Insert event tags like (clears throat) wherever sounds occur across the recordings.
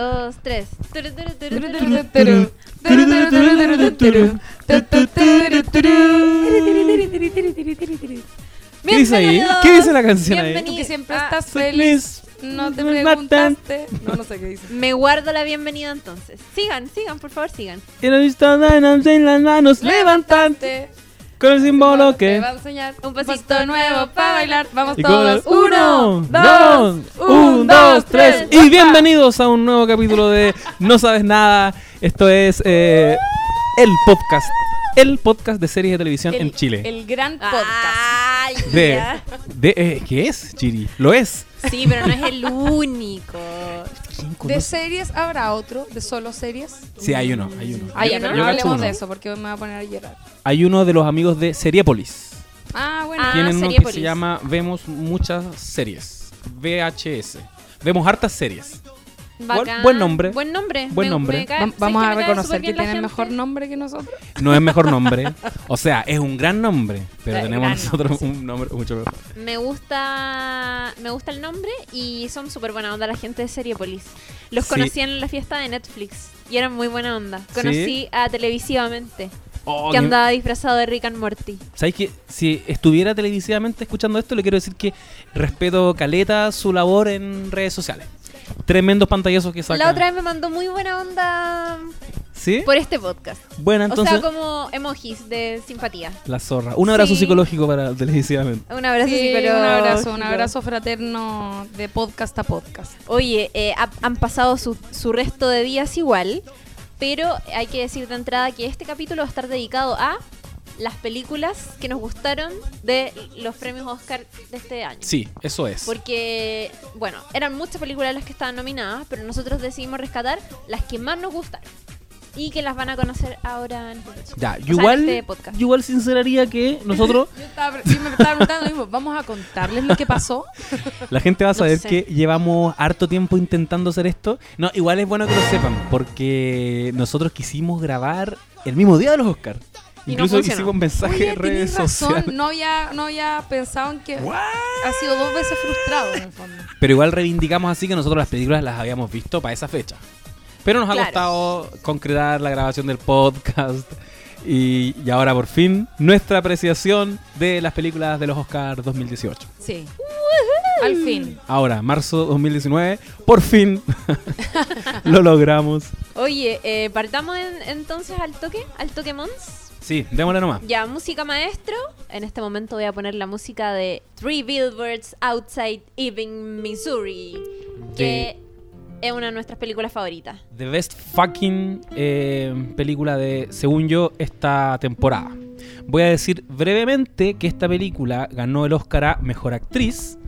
dos, tres. ¿Qué dice ahí? ¿Qué dice la canción ahí? Que siempre Ah, estás feliz. No te preguntaste. No, no sé qué dice. Me guardo la bienvenida entonces. Sigan, sigan, por favor, sigan. Quiero visto manos en las manos levantante con el símbolo Te que. va a enseñar Un pasito nuevo para bailar. Vamos todos. el Uno, dos, dos, un, dos, tres. Y ¡Opa! bienvenidos a un nuevo capítulo de No Sabes Nada. Esto es eh, el podcast. El podcast de series de televisión en Chile. El gran podcast. Ay, De, ya. de, eh, ¿Qué es, Chiri? Lo es. Sí, pero no es el único. ¿Quién De series habrá otro, de solo series. Sí, hay uno, hay uno. Ah, ya, pero no hablemos uno. de eso porque me voy a poner a llorar. Hay uno de los amigos de Seriepolis. Ah, bueno. Ah, Tienen uno que se llama Vemos muchas series. VHS. Vemos hartas series. Bacán. buen nombre. Buen nombre. Buen nombre. me cae- Va- ¿sabes Vamos a reconocer que tienen gente? mejor nombre que nosotros. No es mejor nombre. (laughs) O sea, es un gran nombre. Pero tenemos nosotros nombre, sí. un nombre mucho mejor. Me gusta me gusta el nombre y son súper buena onda la gente de Seriepolis. Los Sí. conocí en la fiesta de Netflix y eran muy buena onda. Conocí a Televisivamente, Oh, que que- andaba disfrazado de Rick and Morty. ¿Sabes que Si estuviera televisivamente escuchando esto, le quiero decir que respeto Caleta su labor en redes sociales. Tremendos pantallazos que saca. La otra vez me mandó muy buena onda ¿Sí? por este podcast. Bueno, entonces. o sea, como emojis de simpatía. La zorra. Un abrazo Sí. psicológico para televisivamente. Un abrazo Sí, psicológico. un abrazo, un abrazo fraterno de podcast a podcast. Oye, eh, ha- han pasado su, su resto de días igual, pero hay que decir de entrada que este capítulo va a estar dedicado a las películas que nos gustaron de los premios Oscar de este año. Sí, eso es. Porque, bueno, eran muchas películas las que estaban nominadas, pero nosotros decidimos rescatar las que más nos gustaron. Y que las van a conocer ahora en este, podcast. Ya, O sea, en igual, este podcast. igual sinceraría que (laughs) nosotros, Yo, estaba, yo me estaba preguntando lo mismo. ¿Vamos a contarles lo que pasó? (laughs) la gente va a No saber sé. que llevamos harto tiempo intentando hacer esto. No, igual es bueno que lo sepan, porque nosotros quisimos grabar el mismo día de los Oscars. Y Incluso hicimos mensajes Oye, en redes razón. sociales. No había, no había pensado en que ha sido dos veces frustrado en el fondo. Pero igual reivindicamos así que nosotros las películas las habíamos visto para esa fecha. Pero nos ha costado concretar la grabación del podcast. Y, y ahora por fin nuestra apreciación de las películas de los Oscars 2018. Sí. Al fin. Ahora, marzo 2019, por fin (laughs) lo logramos. Oye, eh, partamos en- entonces al toque, al toque Mons. Sí, démosle nomás. Ya, música maestro. En este momento voy a poner la música de Three Billboards Outside Ebbing, Missouri. Que es una de nuestras películas favoritas. The best fucking eh, película de, según yo, esta temporada. Voy a decir brevemente que esta película ganó el Oscar a Mejor Actriz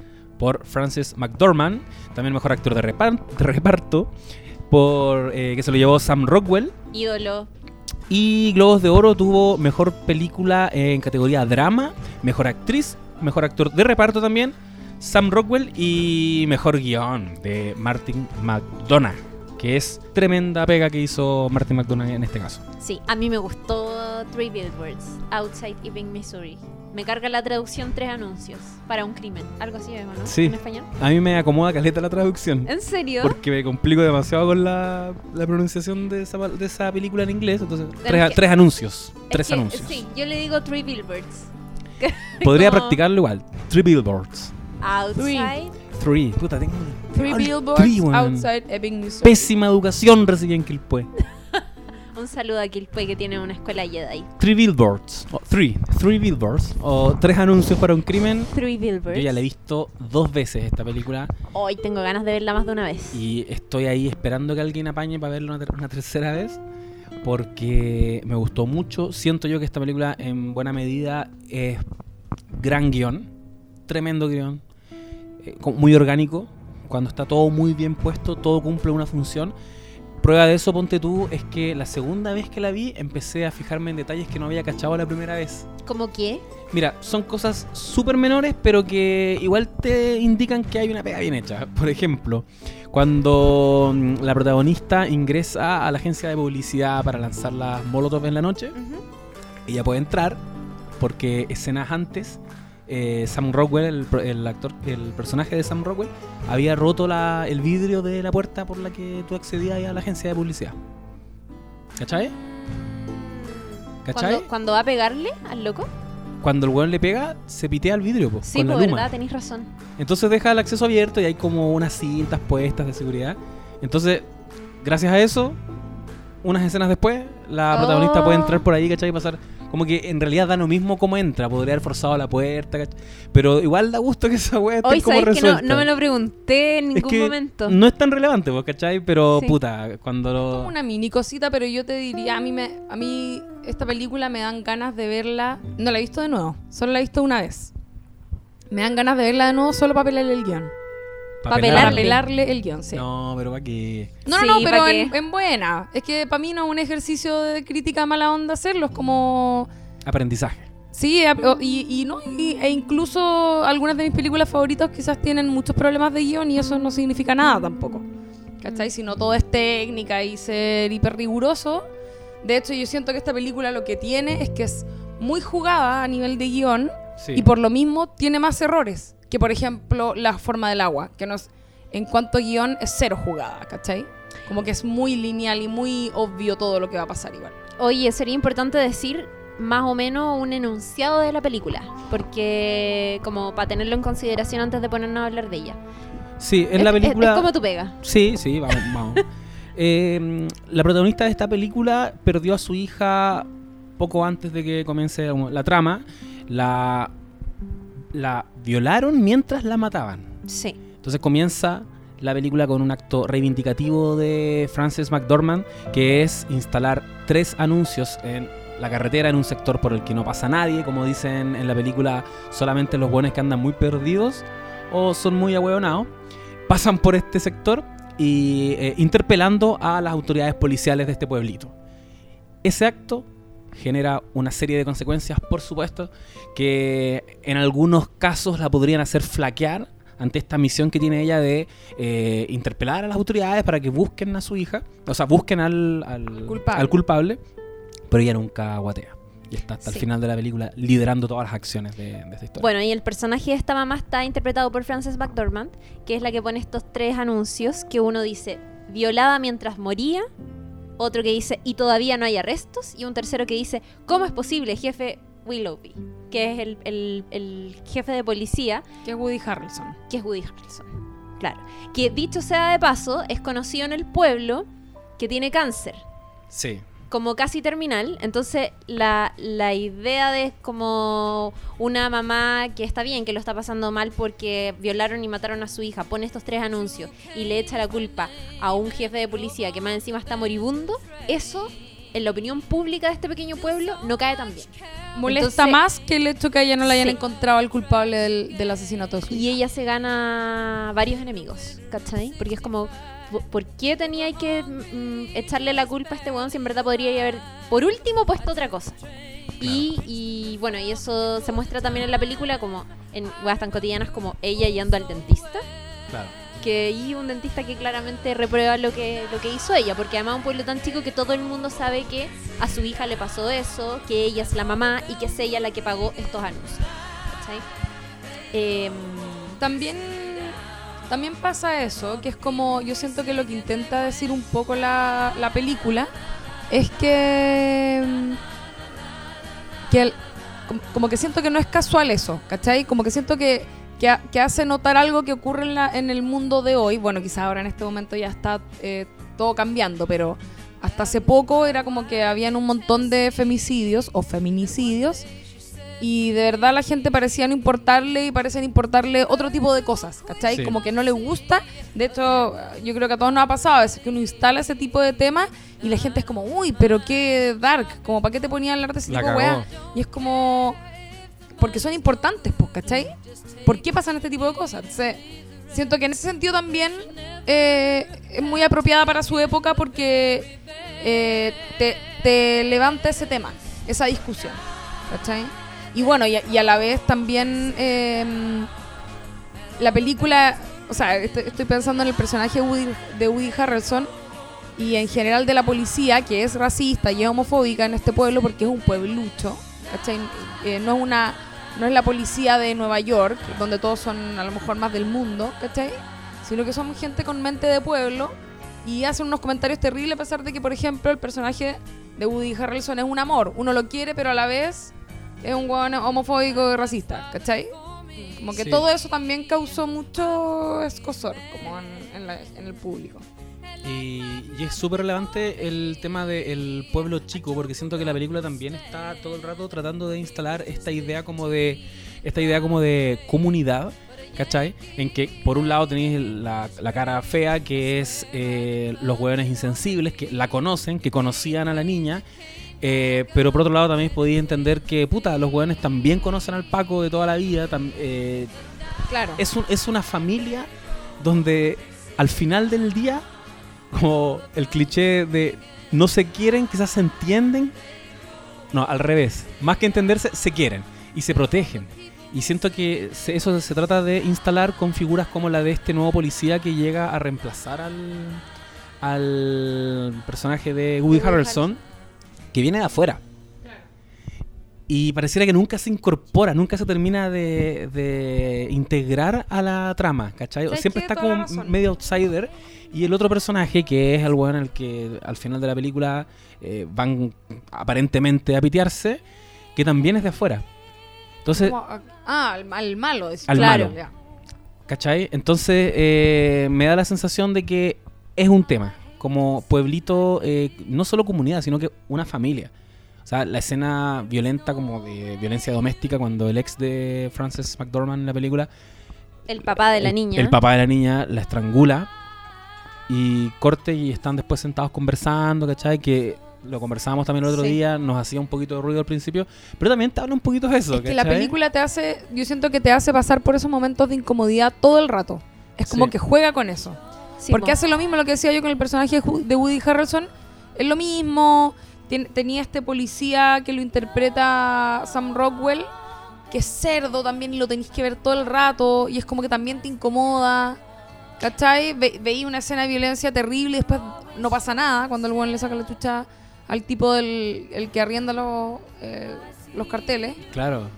por Frances McDormand, también Mejor Actor de, repar- de Reparto, por eh, que se lo llevó Sam Rockwell. Ídolo. Y Globos de Oro tuvo Mejor Película en categoría Drama, Mejor Actriz, Mejor Actor de Reparto también, Sam Rockwell y Mejor Guión de Martin McDonagh, que es tremenda pega que hizo Martin McDonagh en este caso. Sí, a mí me gustó Three Billboards Outside Ebbing, Missouri. Me carga la traducción tres anuncios para un crimen. Algo así es, ¿o ¿no? Sí. En español. A mí me acomoda caleta la traducción. ¿En serio? Porque me complico demasiado con la, la pronunciación de esa, de esa película en inglés. Entonces, es tres, que- tres anuncios. Es Tres que, anuncios. Sí, yo le digo Three Billboards. (laughs) Podría como- practicarlo igual. Three billboards. Outside. Three. Puta, tengo. Three billboards three, outside Ebbing, Missouri. Pésima educación recibí en Quilpue. (laughs) Un saludo a Kilpue que tiene una escuela Jedi. Three billboards. O three. Three billboards. O tres anuncios para un crimen. Three Billboards. Yo ya la he visto dos veces esta película. Hoy tengo ganas de verla más de una vez. Y estoy ahí esperando que alguien apañe para verla una, ter- una tercera vez. Porque me gustó mucho. Siento yo que esta película en buena medida es gran guion. Tremendo guion. eh, muy orgánico. Cuando está todo muy bien puesto, todo cumple una función. Prueba de eso, ponte tú, es que la segunda vez que la vi empecé a fijarme en detalles que no había cachado la primera vez. ¿Cómo qué? Mira, son cosas súper menores, pero que igual te indican que hay una pega bien hecha. Por ejemplo, cuando mm, la protagonista ingresa a la agencia de publicidad para lanzar las Molotov en la noche, ella puede entrar porque escenas antes eh, Sam Rockwell, el, el actor, el personaje de Sam Rockwell, había roto la- el vidrio de la puerta por la que tú accedías a la agencia de publicidad. ¿Cachai? ¿Cachai? Cuando, cuando va a pegarle al loco. Cuando el weón le pega, se pitea el vidrio po, Sí, con la pues luma. verdad, tenéis razón. Entonces deja el acceso abierto y hay como unas cintas puestas de seguridad. Entonces, gracias a eso, unas escenas después, la Oh. protagonista puede entrar por ahí, ¿cachai? Y pasar. Como que en realidad da lo mismo cómo entra, podría haber forzado la puerta, ¿cachai? Pero igual da gusto que esa weá esté Hoy como sabéis que no, resuelta. no me lo pregunté en Es ningún que momento. No es tan relevante, pues, ¿cachai? Pero Sí. puta, cuando lo. Como una mini cosita, pero yo te diría, a mí, me, a mí esta película me dan ganas de verla. No la he visto de nuevo, solo la he visto una vez. Me dan ganas de verla de nuevo solo para pelarle el guion. Para Pelarle. pelarle el guion, sí. No, pero para qué. No, no, Sí, no, ¿pa' pero qué? en, en buena. Es que para mí no es un ejercicio de crítica mala onda hacerlo, es como... Aprendizaje. Sí, a- o- y, y no, y- e incluso algunas de mis películas favoritas quizás tienen muchos problemas de guion y eso no significa nada tampoco. ¿Cachai? Si no todo es técnica y ser hiper riguroso. De hecho, yo siento que esta película lo que tiene es que es muy jugada a nivel de guion Sí. y por lo mismo tiene más errores que, por ejemplo, la forma del agua, que no es, en cuanto a guion es cero jugada, ¿cachai? Como que es muy lineal y muy obvio todo lo que va a pasar igual. Oye, sería importante decir más o menos un enunciado de la película, porque como para tenerlo en consideración antes de ponernos a hablar de ella. Sí, en Es- la es- película. Es, como tu pega. Sí, sí, vamos, vamos. (laughs) Eh, la protagonista de esta película perdió a su hija poco antes de que comience la trama. La, la violaron mientras la mataban. Sí. Entonces comienza la película con un acto reivindicativo de Frances McDormand, que es instalar tres anuncios en la carretera en un sector por el que no pasa nadie, como dicen en la película, solamente los buenos que andan muy perdidos o son muy ahueonados, pasan por este sector y eh, interpelando a las autoridades policiales de este pueblito. Ese acto genera una serie de consecuencias, por supuesto, que en algunos casos la podrían hacer flaquear ante esta misión que tiene ella de eh, interpelar a las autoridades para que busquen a su hija, o sea, busquen al, al- Culpable. al culpable, pero ella nunca guatea. Y está hasta Sí. el final de la película liderando todas las acciones de, de esta historia. Bueno, y el personaje de esta mamá está interpretado por Frances McDormand, que es la que pone estos tres anuncios que uno dice violada mientras moría, otro que dice y todavía no hay arrestos, y un tercero que dice ¿cómo es posible, jefe Willoughby? Que es el, el- el jefe de policía, Que es Woody Harrelson. que es Woody Harrelson. Claro. Que dicho sea de paso, es conocido en el pueblo que tiene cáncer. Sí. Como casi terminal. Entonces, la, la idea de como una mamá que está bien, que lo está pasando mal porque violaron y mataron a su hija, pone estos tres anuncios y le echa la culpa a un jefe de policía que más encima está moribundo, eso, en la opinión pública de este pequeño pueblo, no cae tan bien. Molesta Entonces- más que el hecho que a ella no le hayan Sí. encontrado al culpable del, del asesinato de su Y ella se gana varios enemigos, ¿cachai? Porque es como, ¿por- ¿por qué tenía que mm, echarle la culpa a este weón si en verdad podría haber, por último, puesto otra cosa? Y, y, bueno, y eso se muestra también en la película como en weas tan cotidianas como ella yendo al dentista. Claro. Que y un dentista que claramente reprueba lo que, lo que hizo ella, porque además es un pueblo tan chico que todo el mundo sabe que a su hija le pasó eso, que ella es la mamá y que es ella la que pagó estos anuncios. ¿Cachai? Em, También, también pasa eso, que es como, yo siento que lo que intenta decir un poco la, la película es que, mm, que como, que siento que no es casual eso, ¿cachai? Como que siento que, que, que hace notar algo que ocurre en, la, en el mundo de hoy. Bueno, quizás ahora en este momento ya está eh, todo cambiando, pero hasta hace poco era como que habían un montón de femicidios o feminicidios y de verdad la gente parecía no importarle y parecen importarle otro tipo de cosas, ¿cachai? Sí. Como que no le gusta. De hecho, yo creo que a todos nos ha pasado a veces que uno instala ese tipo de temas y la gente es como, uy, pero qué dark, como para qué te ponía a hablar de ese La tipo weá. Y es como, porque son importantes, pues, ¿cachai? ¿Por qué pasan este tipo de cosas? Entonces, siento que en ese sentido también eh, es muy apropiada para su época porque eh, te, te levanta ese tema, esa discusión, ¿cachai? Y bueno, y y a la vez también eh, la película, o sea, estoy, estoy pensando en el personaje Woody, de Woody Harrelson y en general de la policía, que es racista y es homofóbica en este pueblo porque es un pueblucho. Eh, no es una no es la policía de Nueva York, donde todos son a lo mejor más del mundo, ¿cachai? Sino que son gente con mente de pueblo y hacen unos comentarios terribles a pesar de que, por ejemplo, el personaje de Woody Harrelson es un amor. Uno lo quiere, pero a la vez es un hueón homofóbico y racista, ¿cachai? Como que Sí. todo eso también causó mucho escosor como en, en la- en el público. Y, y es súper relevante el tema del pueblo chico, porque siento que la película también está todo el rato tratando de instalar esta idea como de esta idea como de comunidad, ¿cachai? En que por un lado tenéis la, la cara fea, que es eh, los hueones insensibles, que la conocen, que conocían a la niña, eh, pero por otro lado también podéis entender que, puta, los hueones también conocen al Paco de toda la vida, tam- eh, Claro. es, un- es una familia donde al final del día, como el cliché de no se quieren, quizás se entienden. No, al revés. Más que entenderse, se quieren y se protegen. Y siento que se- eso se trata de instalar con figuras como la de este nuevo policía que llega a reemplazar al, al personaje de Woody Woody Harrelson, que viene de afuera. Y pareciera que nunca se incorpora, nunca se termina de, de integrar a la trama, ¿cachai? ¿Sabes Siempre está como medio outsider. Y el otro personaje, que es el weón al que al final de la película eh, van aparentemente a pitearse, que también es de afuera. Entonces, Como, ah, al, al malo. Al claro. malo. ya. ¿cachai? Entonces eh, me da la sensación de que es un tema. Como pueblito, eh, no solo comunidad, sino que una familia. O sea, la escena violenta como de violencia doméstica cuando el ex de Frances McDormand en la película El papá de la el- niña. El papá de la niña la estrangula y corte y están después sentados conversando, ¿cachai? Que lo conversábamos también el otro Sí. día, nos hacía un poquito de ruido al principio, pero también te habla un poquito de eso, Es que la película te hace, yo siento que te hace pasar por esos momentos de incomodidad todo el rato. Es como Sí. que juega con eso. Sí, Porque po. hace lo mismo lo que decía yo con el personaje de Woody Harrelson. Es lo mismo. Tien- tenía este policía que lo interpreta Sam Rockwell, que es cerdo también y lo tenéis que ver todo el rato. Y es como que también te incomoda. ¿Cachai? Ve, veí una escena de violencia terrible y después no pasa nada cuando el buen le saca la chucha al tipo del el que arrienda los, eh, los carteles Claro.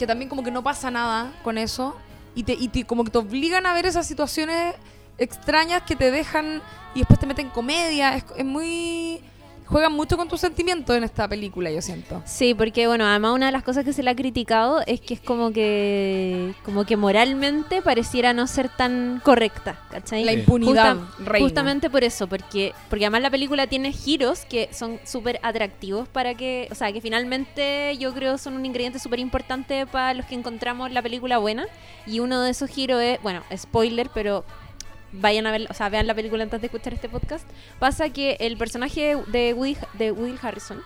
que también como que no pasa nada con eso y te, y te- como que te obligan a ver esas situaciones extrañas que te dejan y después te meten comedia es, es muy juegan mucho con tus sentimientos en esta película yo siento Sí, porque bueno, además una de las cosas que se le ha criticado es que es como que como que moralmente pareciera no ser tan correcta, ¿cachai? la impunidad Justa- reina. Justamente por eso, porque porque además la película tiene giros que son súper atractivos para que, o sea, que finalmente yo creo son un ingrediente súper importante para los que encontramos la película buena y uno de esos giros es, bueno, spoiler, pero vayan a ver, o sea, vean la película antes de escuchar este podcast. Pasa que el personaje de Woody, de Woody Harrison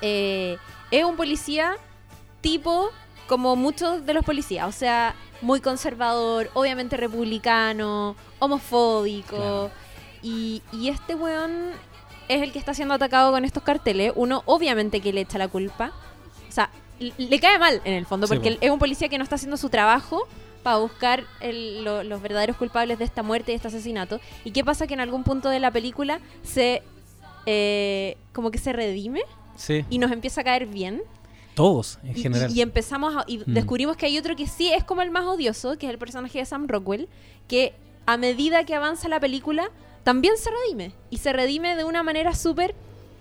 eh, es un policía tipo como muchos de los policías, o sea, muy conservador, obviamente republicano, homofóbico. Claro. Y, y este weón es el que está siendo atacado con estos carteles. Uno, obviamente, que le echa la culpa. O sea, le cae mal en el fondo, Sí, porque es un policía que no está haciendo su trabajo para buscar el- lo- los verdaderos culpables de esta muerte y de este asesinato. ¿Y qué pasa? Que en algún punto de la película se. eh, como que se redime Sí. y nos empieza a caer bien. Todos, en general. y- y empezamos a- y Mm. descubrimos que hay otro que sí es como el más odioso, que es el personaje de Sam Rockwell, que a medida que avanza la película también se redime. Y se redime de una manera súper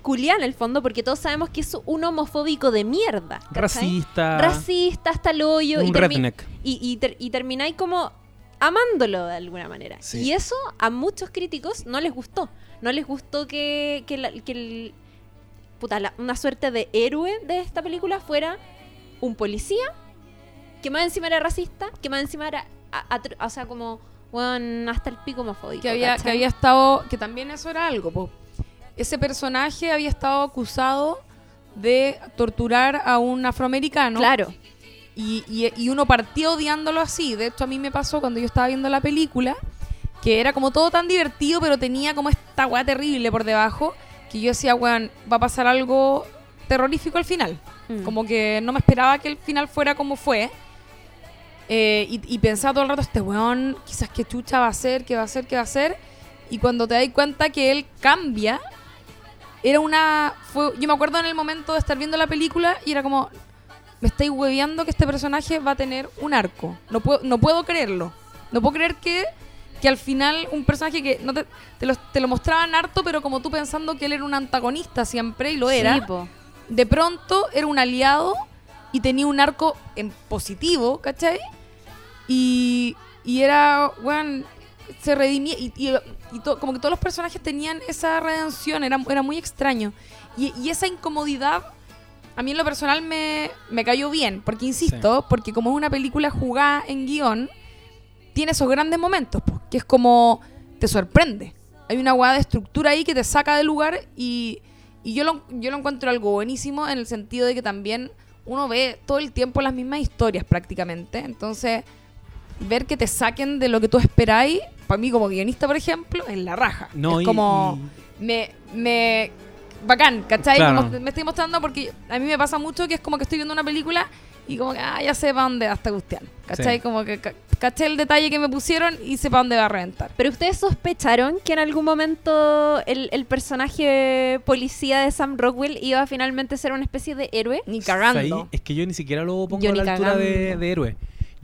culiana, en el fondo, porque todos sabemos que es un homofóbico de mierda. ¿cachai? Racista. Racista hasta el hoyo. Un y, redneck. y, y ter- y termináis como amándolo de alguna manera. Sí. Y eso a muchos críticos no les gustó. No les gustó que, que, la- que el- puta, la- una suerte de héroe de esta película fuera un policía que más encima era racista, que más encima era, a- atro- o sea, como, bueno, hasta el pico homofóbico. que había, que ¿cachai? había estado que también eso era algo po. Ese personaje había estado acusado de torturar a un afroamericano Claro. Y, y- y uno partió odiándolo así. De hecho, a mí me pasó cuando yo estaba viendo la película, que era como todo tan divertido, pero tenía como esta weá terrible por debajo, que yo decía, weón, va a pasar algo terrorífico al final. Mm. Como que no me esperaba que el final fuera como fue. Eh, y, y pensaba todo el rato, este weón, quizás qué chucha va a hacer, qué va a hacer, qué va a hacer. Y cuando te das cuenta que él cambia, era una... Fue, yo me acuerdo en el momento de estar viendo la película y era como... me estáis hueveando que este personaje va a tener un arco. No puedo, no puedo creerlo. No puedo creer que, que al final un personaje que no te, te, lo, te lo mostraban harto, pero como tú pensando que él era un antagonista siempre, y lo era, Sí, de pronto era un aliado y tenía un arco en positivo, ¿cachai? Y, y era, bueno, se redimía y, y- y to- como que todos los personajes tenían esa redención, era, era muy extraño. Y, y esa incomodidad, a mí en lo personal me, me cayó bien, porque insisto, porque como es una película jugada en guion, tiene esos grandes momentos, que es como te sorprende. Hay una hueá de estructura ahí que te saca del lugar y, y yo, lo, yo lo encuentro algo buenísimo en el sentido de que también uno ve todo el tiempo las mismas historias prácticamente. Entonces, ver que te saquen de lo que tú esperáis, para mí como guionista, por ejemplo, es la raja. No, es y- como me, me bacán, ¿cachai? Claro. Como me estoy mostrando porque a mí me pasa mucho que es como que estoy viendo una película y como que, ah, ya sé para dónde va esta cuestión, ¿cachai? Sí. Como que ca- caché el detalle que me pusieron y sé para dónde va a reventar. Pero ustedes sospecharon que en algún momento el, el personaje policía de Sam Rockwell iba a finalmente ser una especie de héroe. Ni Ahí, cagando. es que yo ni siquiera lo pongo Yo a la altura de héroe.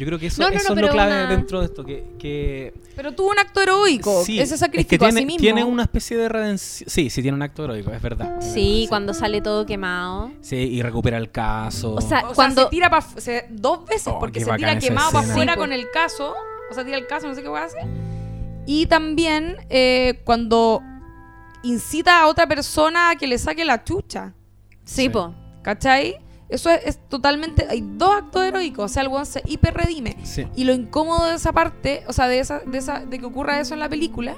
Yo creo que eso, No, no, no, eso es lo clave una- dentro de esto. Que, que Pero tuvo un acto heroico, sí, ese es sacrificio que tiene, a sí mismo. tiene una especie de redención. Sí, sí, tiene un acto heroico, es verdad. es Sí, cuando sale todo quemado. Sí, y recupera el caso. O sea, O sea, cuando se tira pa- se- dos veces Oh, porque se tira quemado para afuera Sí, con po. el caso. O sea, tira el caso, no sé qué voy a hacer. Y también eh, cuando incita a otra persona a que le saque la chucha. sí, Sí. po. ¿Cachai? Eso es, es totalmente. Hay dos actos heroicos. O sea, el weón se hiper redime. Sí. Y lo incómodo de esa parte, o sea, de esa, de esa, de que ocurra eso en la película,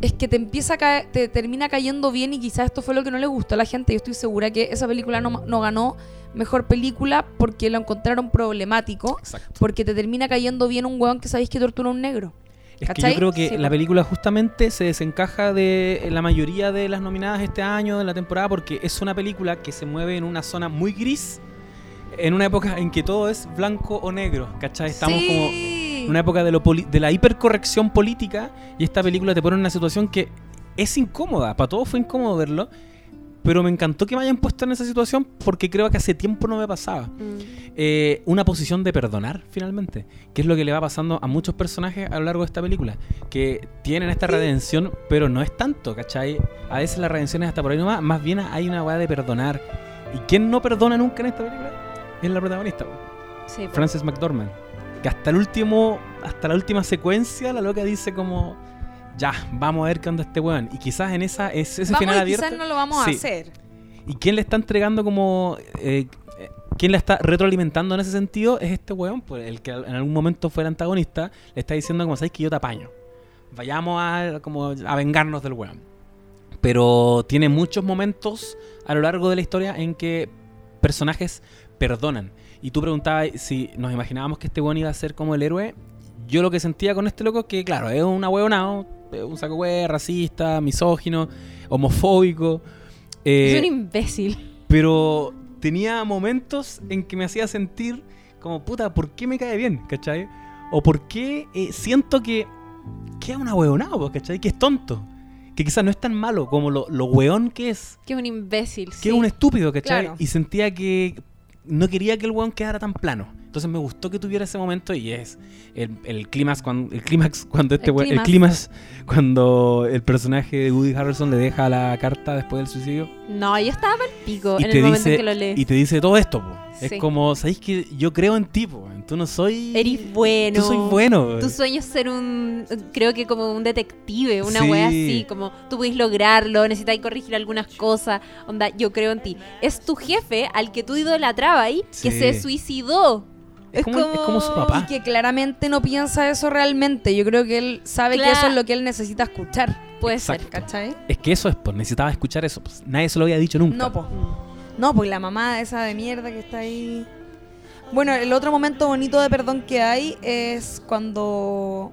es que te empieza a caer, te termina cayendo bien y quizás esto fue lo que no le gustó a la gente. Yo estoy segura que esa película no, no ganó mejor película porque lo encontraron problemático, Exacto. porque te termina cayendo bien un weón que sabéis que tortura a un negro. Es que ¿Cachai? yo creo que Sí, la película justamente se desencaja de la mayoría de las nominadas este año de la temporada porque es una película que se mueve en una zona muy gris, en una época en que todo es blanco o negro, ¿cachai? Estamos como Sí. en una época de, lo poli- de la hipercorrección política y esta película te pone en una situación que es incómoda, para todos fue incómodo verlo, pero me encantó que me hayan puesto en esa situación porque creo que hace tiempo no me pasaba. Mm. Eh, una posición de perdonar, finalmente. Que es lo que le va pasando a muchos personajes a lo largo de esta película. Que tienen esta redención, pero no es tanto, ¿cachai? A veces la redención es hasta por ahí nomás. Más bien hay una weá de perdonar. ¿Y quién no perdona nunca en esta película? Es la protagonista, Sí. Frances McDormand. Que hasta el último, hasta la última secuencia, la loca dice como. Ya, vamos a ver qué onda este weón. Y quizás en esa, es ese Vamos final y abierto. quizás no lo vamos Sí. a hacer. ¿Y quién le está entregando como... eh, ¿Quién la está retroalimentando en ese sentido? Es este weón, pues, el que en algún momento fue el antagonista, le está diciendo como, ¿sabes que yo te apaño? Vayamos a, como, a vengarnos del weón. Pero tiene muchos momentos a lo largo de la historia en que personajes perdonan. Y tú preguntabas si nos imaginábamos que este weón iba a ser como el héroe. Yo lo que sentía con este loco es que, claro, es un ahueonado, un saco hueá, racista, misógino, homofóbico. eh, es un imbécil. pero tenía momentos en que me hacía sentir como, puta, ¿por qué me cae bien? ¿Cachai? O por qué eh, siento que, que es una hueonado, pues, ¿cachai? Que es tonto. Que quizás no es tan malo como lo, lo hueón que es. Que es un imbécil. Que sí. es un estúpido, ¿cachai? Claro. Y sentía que no quería que el hueón quedara tan plano. Entonces me gustó que tuviera ese momento y es el, el clímax cuando el clímax (laughs) cuando este El el clímax. cuando el personaje de Woody Harrelson le deja la carta después del suicidio No, yo estaba mal pico y en te el momento dice en que lo lees. y te dice todo esto po. Sí. es como sabéis que yo creo en ti po. tú no soy Eres bueno. tú soy bueno Tu sueño es ser un, creo que como un detective, una Sí. wea así, como tú puedes lograrlo, necesitas corregir algunas cosas, onda, yo creo en ti. Es tu jefe al que tú idolatrabas ahí, que Sí. se suicidó. Es, como, es como su papá Y que claramente no piensa eso realmente. Yo creo que él sabe que eso es lo que él necesita escuchar. Puede Exacto. ser. ¿Cachai? es que eso es pues necesitaba escuchar eso pues, nadie se lo había dicho nunca No. Mm. No, pues la mamá esa de mierda que está ahí. Bueno, el otro momento bonito de perdón que hay es cuando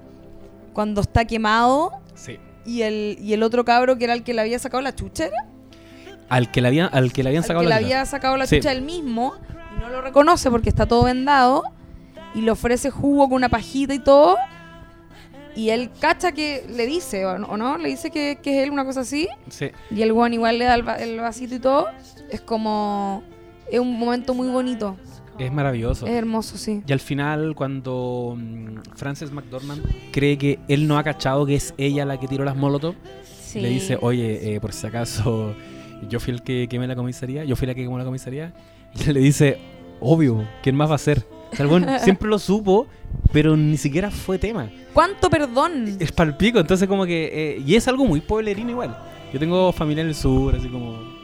cuando está quemado sí y el, y el otro cabro que era el que le había sacado la chuchera, al que le habían al que le habían al sacado que le había sacado la Sí. chucha él mismo no lo reconoce porque está todo vendado y le ofrece jugo con una pajita y todo. Y él cacha que le dice, ¿o no? o no? Le dice que, que es él, una cosa así. sí Y el guan igual le da el, va- el vasito y todo. Es como. Es un momento muy bonito. Es maravilloso. Es hermoso, sí. Y al final, cuando mm, Frances McDormand cree que él no ha cachado que es ella la que tiró las molotov, Sí. le dice, oye, eh, por si acaso, yo fui el que quemé la comisaría, yo fui la que quemó la comisaría, (laughs) y le dice, obvio, ¿quién más va a ser? O sea, el siempre lo supo, pero ni siquiera fue tema. ¿Cuánto perdón? Es palpico, entonces como que... eh, y es algo muy pueblerino igual. Yo tengo familia en el sur, así como...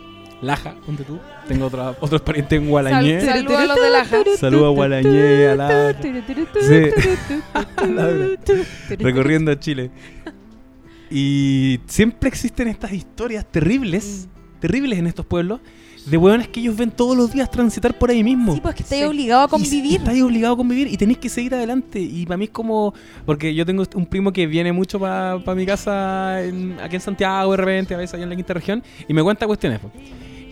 Laja, ponte tú. Tengo otra- otros parientes en Gualañé. Sal- Saludos a los de Laja. Saludos a Gualañé, a la... Sí. (laughs) recorriendo Chile. Y siempre existen estas historias terribles, terribles en estos pueblos, de hueones que ellos ven todos los días transitar por ahí mismo. Sí, pues que estáis Sí. obligado a Y convivir. estáis obligado a convivir y tenéis que seguir adelante. Y para mí es como. Porque yo tengo un primo que viene mucho para mi casa en- aquí en Santiago de repente, a veces allá en la quinta región, y me cuenta cuestiones. po.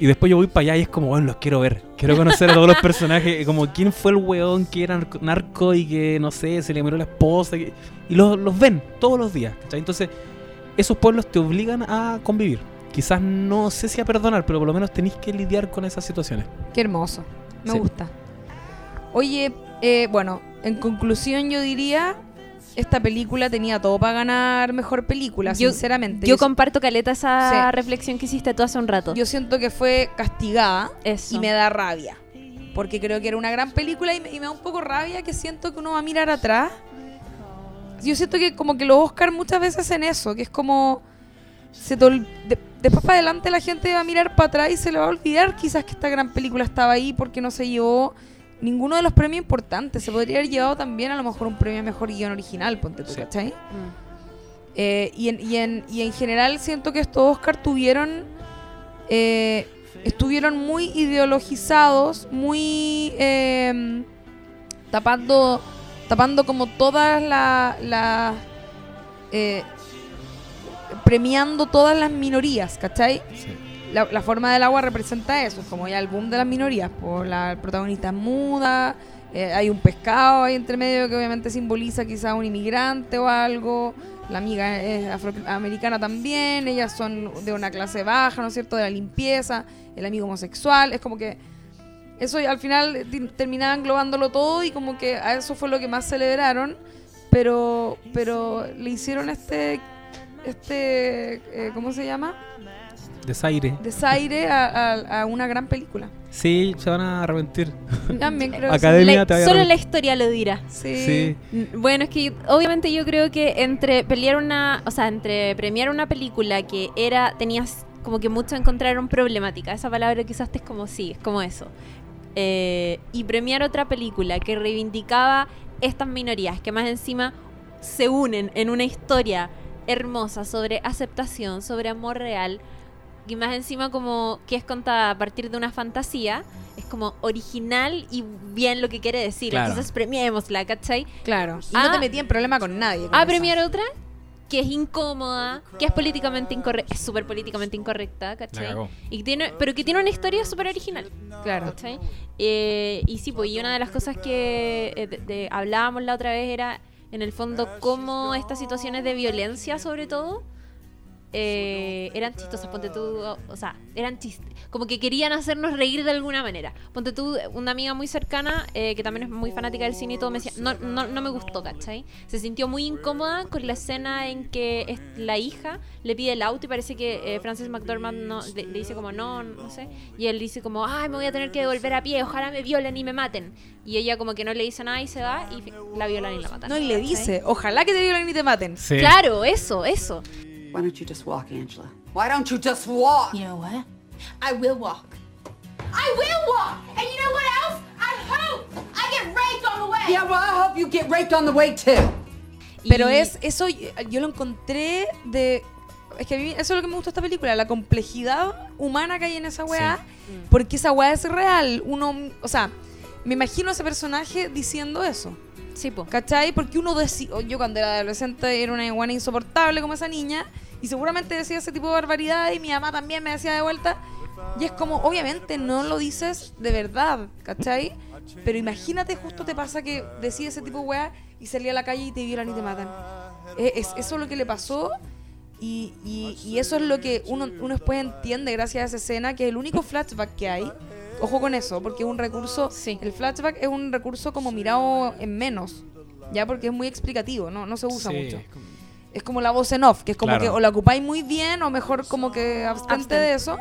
Y después yo voy para allá y es como, bueno, los quiero ver. Quiero conocer a todos los personajes. Como quién fue el weón que era narco- narco y que, no sé, se le murió la esposa. Y, y los, los ven todos los días. ¿cachai? Entonces, esos pueblos te obligan a convivir. Quizás no sé si a perdonar, pero por lo menos tenéis que lidiar con esas situaciones. Qué hermoso. Me Sí. gusta. Oye, eh, bueno, en conclusión yo diría, esta película tenía todo para ganar mejor película, Yo- sinceramente. Yo comparto, Caleta, esa Sí. reflexión que hiciste tú hace un rato. yo siento que fue castigada Eso. y me da rabia. Porque creo que era una gran película y me, y me da un poco rabia que siento que uno va a mirar atrás. Yo siento que como que los Oscar muchas veces hacen eso, que es como... Se de- después para adelante la gente va a mirar para atrás y se le va a olvidar quizás que esta gran película estaba ahí porque no se llevó ninguno de los premios importantes. Se podría haber llevado también a lo mejor un premio a mejor guion original, ponte tú, Sí. ¿cachai? Mm. Eh, y, en, y, en, y en general siento que estos Oscar tuvieron. eh, estuvieron muy ideologizados, muy. eh, tapando. Tapando como todas las. las, eh, premiando todas las minorías, ¿cachai? La, la forma del agua representa eso, es como ya el boom de las minorías. Por la protagonista muda, eh, hay un pescado ahí entre medio que obviamente simboliza quizá un inmigrante o algo. La amiga es afroamericana también, ellas son de una clase baja, ¿no es cierto? De la limpieza, el amigo homosexual, es como que eso al final terminaba englobándolo todo y como que a eso fue lo que más celebraron, pero pero le hicieron este este eh, ¿cómo se llama? Desaire. desaire a, a- a una gran película. Sí, se van a arrepentir. (laughs) También creo Academia La- te vaya a solo la historia lo dirá. que sí. Sí. Mm, Bueno, es que obviamente yo creo que entre pelear una, o sea, entre premiar una película que era, tenías como que mucho encontraron problemática, esa palabra que usaste es como sí, es como eso. Eh, y premiar otra película que reivindicaba estas minorías, que más encima se unen en una historia hermosa sobre aceptación, sobre amor real, y más encima como que es contada a partir de una fantasía, es como original y bien lo que quiere decir. Claro. Entonces premiémosla, ¿cachai? Claro. Y Ah. no te metí en problema con nadie. con A eso. premiar otra que es incómoda, que es políticamente incorrecta, es súper políticamente incorrecta, ¿cachai? Y que tiene, pero que tiene una historia súper original, Claro. ¿cachai? Eh, y sí, pues, y una de las cosas que eh, de- de- hablábamos la otra vez era, en el fondo, cómo estas situaciones de violencia, sobre todo, eh, eran chistosas, ponte tú, o, sea, eran chistes, como que querían hacernos reír de alguna manera. Ponte tú, una amiga muy cercana, eh, que también es muy fanática del cine y todo, me decía, no, no, no me gustó, ¿cachai? Se sintió muy incómoda con la escena en que es- la hija le pide el auto y parece que eh, Francis McDormand no, le, le dice como, no, no sé, y él dice como, ay, me voy a tener que devolver a pie, ojalá me violen y me maten. Y ella como que no le dice nada y se va y la violan y la matan. No, y le ¿cachai? dice, ojalá que te violen y te maten. Sí. Claro, eso, eso. Why don't you just walk, Angela? Why don't you just walk? You know what? I will walk. I will walk! And you know what else? I hope I get raped on the way! Yeah, well, I hope you get raped on the way too. Pero Y- es eso, yo lo encontré de... Es que a mí eso es lo que me gusta de esta película, la complejidad humana que hay en esa weá. Porque esa weá es real. Uno, o sea, me imagino a ese personaje diciendo eso. Sí, po. ¿Cachai? Porque uno decía, yo cuando era adolescente era una iguana insoportable como esa niña y seguramente decía ese tipo de barbaridad y mi mamá también me decía de vuelta. Y es como, obviamente no lo dices de verdad, ¿cachai? Pero imagínate justo te pasa que decís ese tipo de weá y salí a la calle y te violan y te matan. Es, es- eso es lo que le pasó y, y- y eso es lo que uno, uno después entiende gracias a esa escena, que es el único flashback que hay, Ojo con eso, porque es un recurso. Sí. El flashback es un recurso como mirado en menos. Ya, porque es muy explicativo, no, no se usa Sí, mucho. Es como la voz en off, que es como Claro. que o la ocupáis muy bien o mejor como que abstente de eso.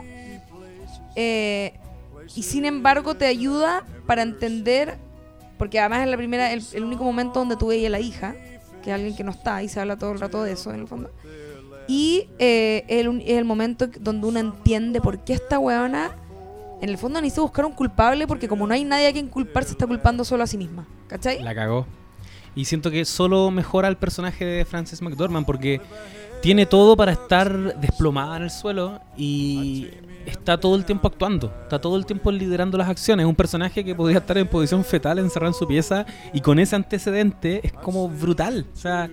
Eh, y sin embargo te ayuda para entender, porque además es la primera, el, el único momento donde tú veías a la hija, que es alguien que no está y se habla todo el rato de eso en el fondo. Y eh, el es el momento donde uno entiende por qué esta weona, en el fondo necesita buscar un culpable, porque como no hay nadie a quien culpar, se está culpando solo a sí misma. ¿Cachai? La cagó. Y siento que solo mejora el personaje de Frances McDormand porque tiene todo para estar desplomada en el suelo y está todo el tiempo actuando, está todo el tiempo liderando las acciones. Es un personaje que podría estar en posición fetal encerrado en su pieza y con ese antecedente es como brutal. O sea,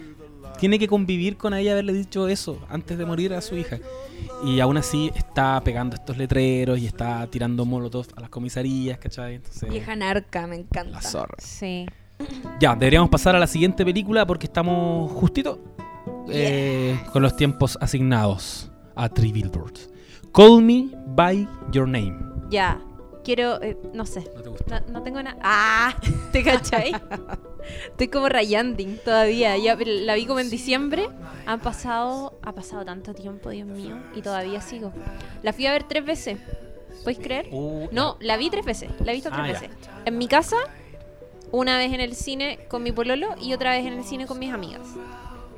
tiene que convivir con ella haberle dicho eso antes de morir a su hija. Y aún así está pegando estos letreros y está tirando molotov a las comisarías, ¿cachai? Entonces, Vieja narca, me encanta. la zorra. Sí. (clears throat) Ya, deberíamos pasar a la siguiente película porque estamos justito eh, con los tiempos asignados a Three Billboards. Call Me By Your Name. Ya. Quiero. eh, no sé. ¿No te gusta? No, no tengo nada. ¡Ah! (laughs) ¿Te cachai? Estoy como rayanding todavía. Ya la vi como en diciembre. Han pasado. Ha pasado tanto tiempo, Dios mío. Y todavía sigo. La fui a ver tres veces. ¿Podéis creer? Uh, No, la vi tres veces. La he visto tres Ah, ya. veces. En mi casa, una vez en el cine con mi pololo y otra vez en el cine con mis amigas.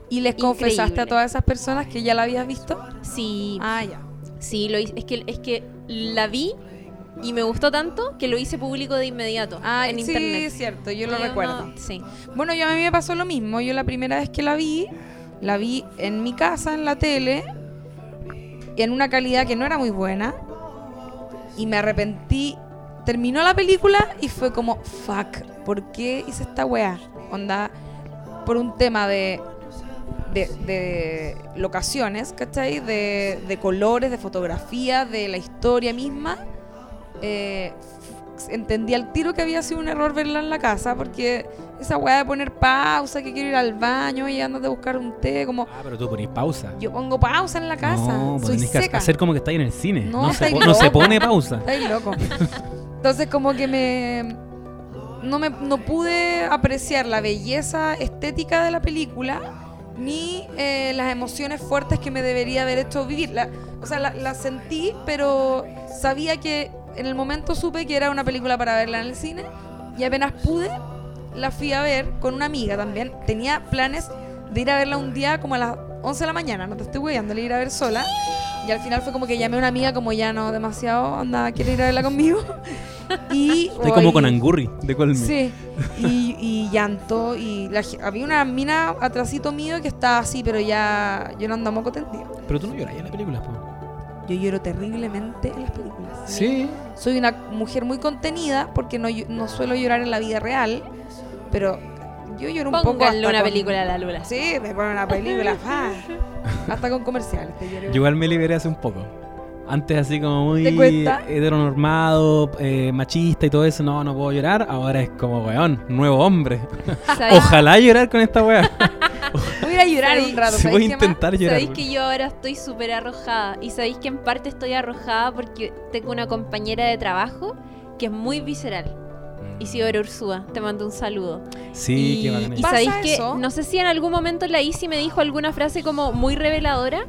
¿Y les confesaste a Increíble. todas esas personas que ya la habías visto? Sí, Ah, ya. sí, lo hice. Es que, es que la vi y me gustó tanto que lo hice público de inmediato Ah, en sí, internet. es cierto, yo lo recuerdo. no, sí. Bueno, yo a mí me pasó lo mismo. Yo la primera vez que la vi, la vi en mi casa, en la tele, en una calidad que no era muy buena. Y me arrepentí. Terminó la película y fue como, fuck, ¿por qué hice esta weá? Onda, por un tema de, de, de locaciones, ¿cachai? De, de colores, de fotografía, de la historia misma. Eh, entendí al tiro que había sido un error verla en la casa porque esa weá de poner pausa, que quiero ir al baño y andate a buscar un té, como Ah, pero tú ponís pausa. yo pongo pausa en la casa, No, pues soy tenés que hacer como que estáis en el cine. No, No, se, no pone pausa. (laughs) Estáis loco. Entonces como que me no me no pude apreciar la belleza estética de la película ni eh, las emociones fuertes que me debería haber hecho vivir. La- o sea, la, la sentí, pero sabía que en el momento supe que era una película para verla en el cine y apenas pude la fui a ver con una amiga también. Tenía planes de ir a verla un día como a las 11 de la mañana, no te estoy weyando, le ir a ver sola. Y al final fue como que llamé a una amiga como ya no demasiado, anda, quiere ir a verla conmigo. (laughs) Y Estoy como con Angurri de Me. Sí, y, y llanto. Y la había una mina atrasito mío que estaba así, pero ya llorando a moco tendido. Pero tú no lloras en la película, po. Yo lloro terriblemente en las películas. Sí. Soy una mujer muy contenida porque no, no suelo llorar en la vida real, pero yo lloro un poco. Pónganle una con- película a la Lula. Sí, me ponen una película. (laughs) ah, hasta con comerciales. Yo igual me liberé hace un poco. Antes así como muy heteronormado, eh, machista y todo eso, no, no puedo llorar. Ahora es como, weón, nuevo hombre. ¿Sabéis- Ojalá llorar con esta weá. Voy a llorar un rato. ¿sabéis voy a intentar llorar. Sabéis que yo ahora estoy súper arrojada. Y sabéis que en parte estoy arrojada porque tengo una compañera de trabajo que es muy visceral. Isidora Ursúa, te mando un saludo. Sí, y, qué bacán. y ¿Pasa sabéis que no sé si en algún momento la Isi me dijo alguna frase como muy reveladora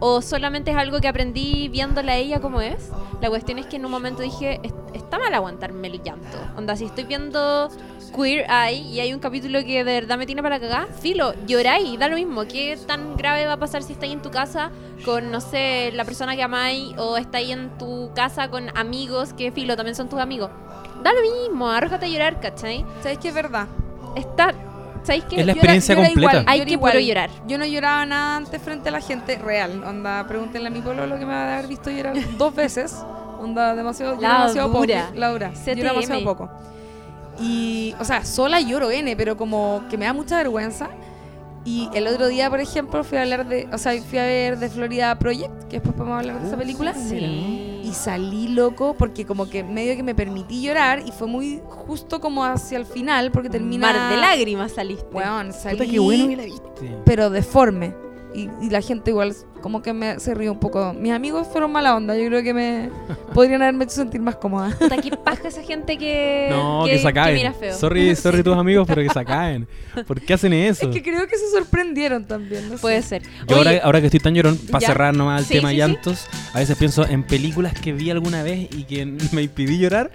o solamente es algo que aprendí viéndola a ella como es. La cuestión es que en un momento dije, "Es- está mal aguantarme el llanto. Onda, si estoy viendo Queer Eye y hay un capítulo que de verdad me tiene para cagar, filo, lloráis, da lo mismo. ¿Qué tan grave va a pasar si estáis en tu casa con, no sé, la persona que amáis o estáis en tu casa con amigos que, filo, también son tus amigos? Da lo mismo, arrójate a llorar, ¿cachai? ¿Sabéis que es verdad? Está, ¿sabéis qué? Es la Yo era- experiencia yo era completa. igual, Hay yo que igual. puro llorar. Yo no lloraba nada antes frente a la gente real. Onda, pregúntenle a mi pueblo lo que me va a haber visto llorar (laughs) dos veces. Onda, demasiado, La demasiado dura. poco. La dura. CTM. Lloro demasiado poco. Y, o sea, sola lloro N, pero como que me da mucha vergüenza. Y el otro día, por ejemplo, fui a hablar de, o sea, fui a ver de Florida Project, que después podemos hablar de esa película. Sí. Y salí loco porque como que medio que me permití llorar y fue muy justo como hacia el final porque termina... Mar de lágrimas saliste. Weón, salí... Puta, qué bueno que la viste. Pero deforme. Y, y la gente igual como que me, se ríe un poco. Mis amigos fueron mala onda, yo creo que me (laughs) podrían haberme hecho sentir más cómoda. Puta, qué paja esa gente que, No, que, se que acaben. mira feo. Sorry, (laughs) sorry tus amigos, pero que se acaben. ¿Por qué hacen eso? Es que creo que se sorprendieron también. No sé. Puede ser. Yo ahora, Oye, ahora que estoy tan llorón, para cerrar nomás el Sí, tema sí, sí. llantos, a veces pienso en películas que vi alguna vez y que me impidí llorar.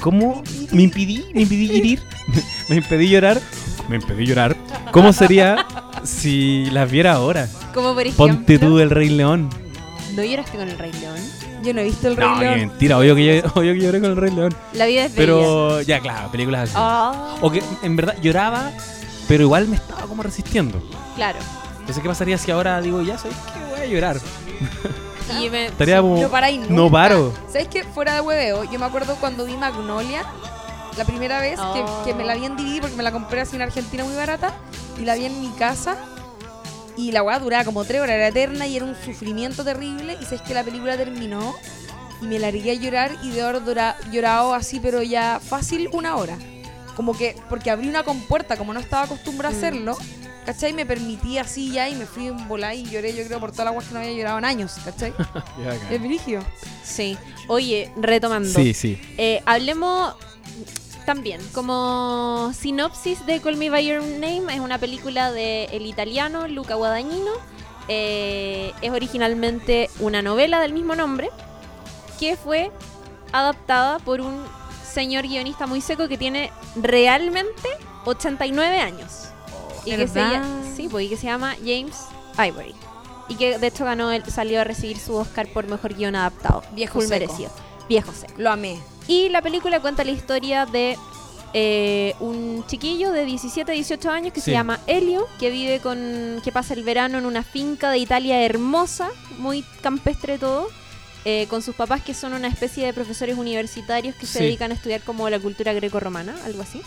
¿Cómo me impidí? ¿Me impidí ir? (laughs) ¿Me impedí llorar? ¿Me impedí llorar? ¿Cómo sería si las viera ahora? Como por ejemplo, Ponte tú del Rey León. ¿no lloraste con el Rey León? Yo no he visto el Rey No, León. mentira, obvio que, yo- (laughs) obvio que lloré con el Rey León. La vida es bella. Pero ya, claro, películas así. Ah, O que en verdad lloraba, pero igual me estaba como resistiendo. claro. Entonces, ¿qué pasaría si ahora digo, ya sabes que voy a llorar? Y me- (laughs) Estaría como, No no paro. ¿Sabes qué? Fuera de hueveo, yo me acuerdo cuando vi Magnolia, la primera vez que, Oh. que me la vi en DVD porque me la compré así en Argentina muy barata, y la vi en mi casa, y la weá duraba como tres horas, era eterna y era un sufrimiento terrible, y sabes que la película terminó, y me largué a llorar, y de haber dura- llorado así, pero ya fácil una hora. Como que, porque abrí una compuerta, como no estaba acostumbrada a Mm. hacerlo, ¿cachai? Me permití así ya, y me fui en volar y lloré, yo creo, por todas las weas que no había llorado en años, ¿cachai? (laughs) Es virigio. Sí. Oye, retomando. Sí, sí. Eh, hablemos también como sinopsis de Call Me By Your Name. Es una película de el italiano Luca Guadagnino. Eh, es originalmente una novela del mismo nombre que fue adaptada por un señor guionista muy seco que tiene realmente 89 años. y que se, ¿verdad? lla- sí, pues, y que se llama James Ivory. Y que de hecho ganó el, salió a recibir su Oscar por mejor guion adaptado. Viejo seco. merecido. Viejo seco. Lo amé. Y la película cuenta la historia de eh, un chiquillo de 17, 18 años que Sí. se llama Elio, que vive con. que pasa el verano en una finca de Italia hermosa, muy campestre todo, eh, con sus papás que son una especie de profesores universitarios que se dedican a estudiar como la cultura greco-romana, algo así.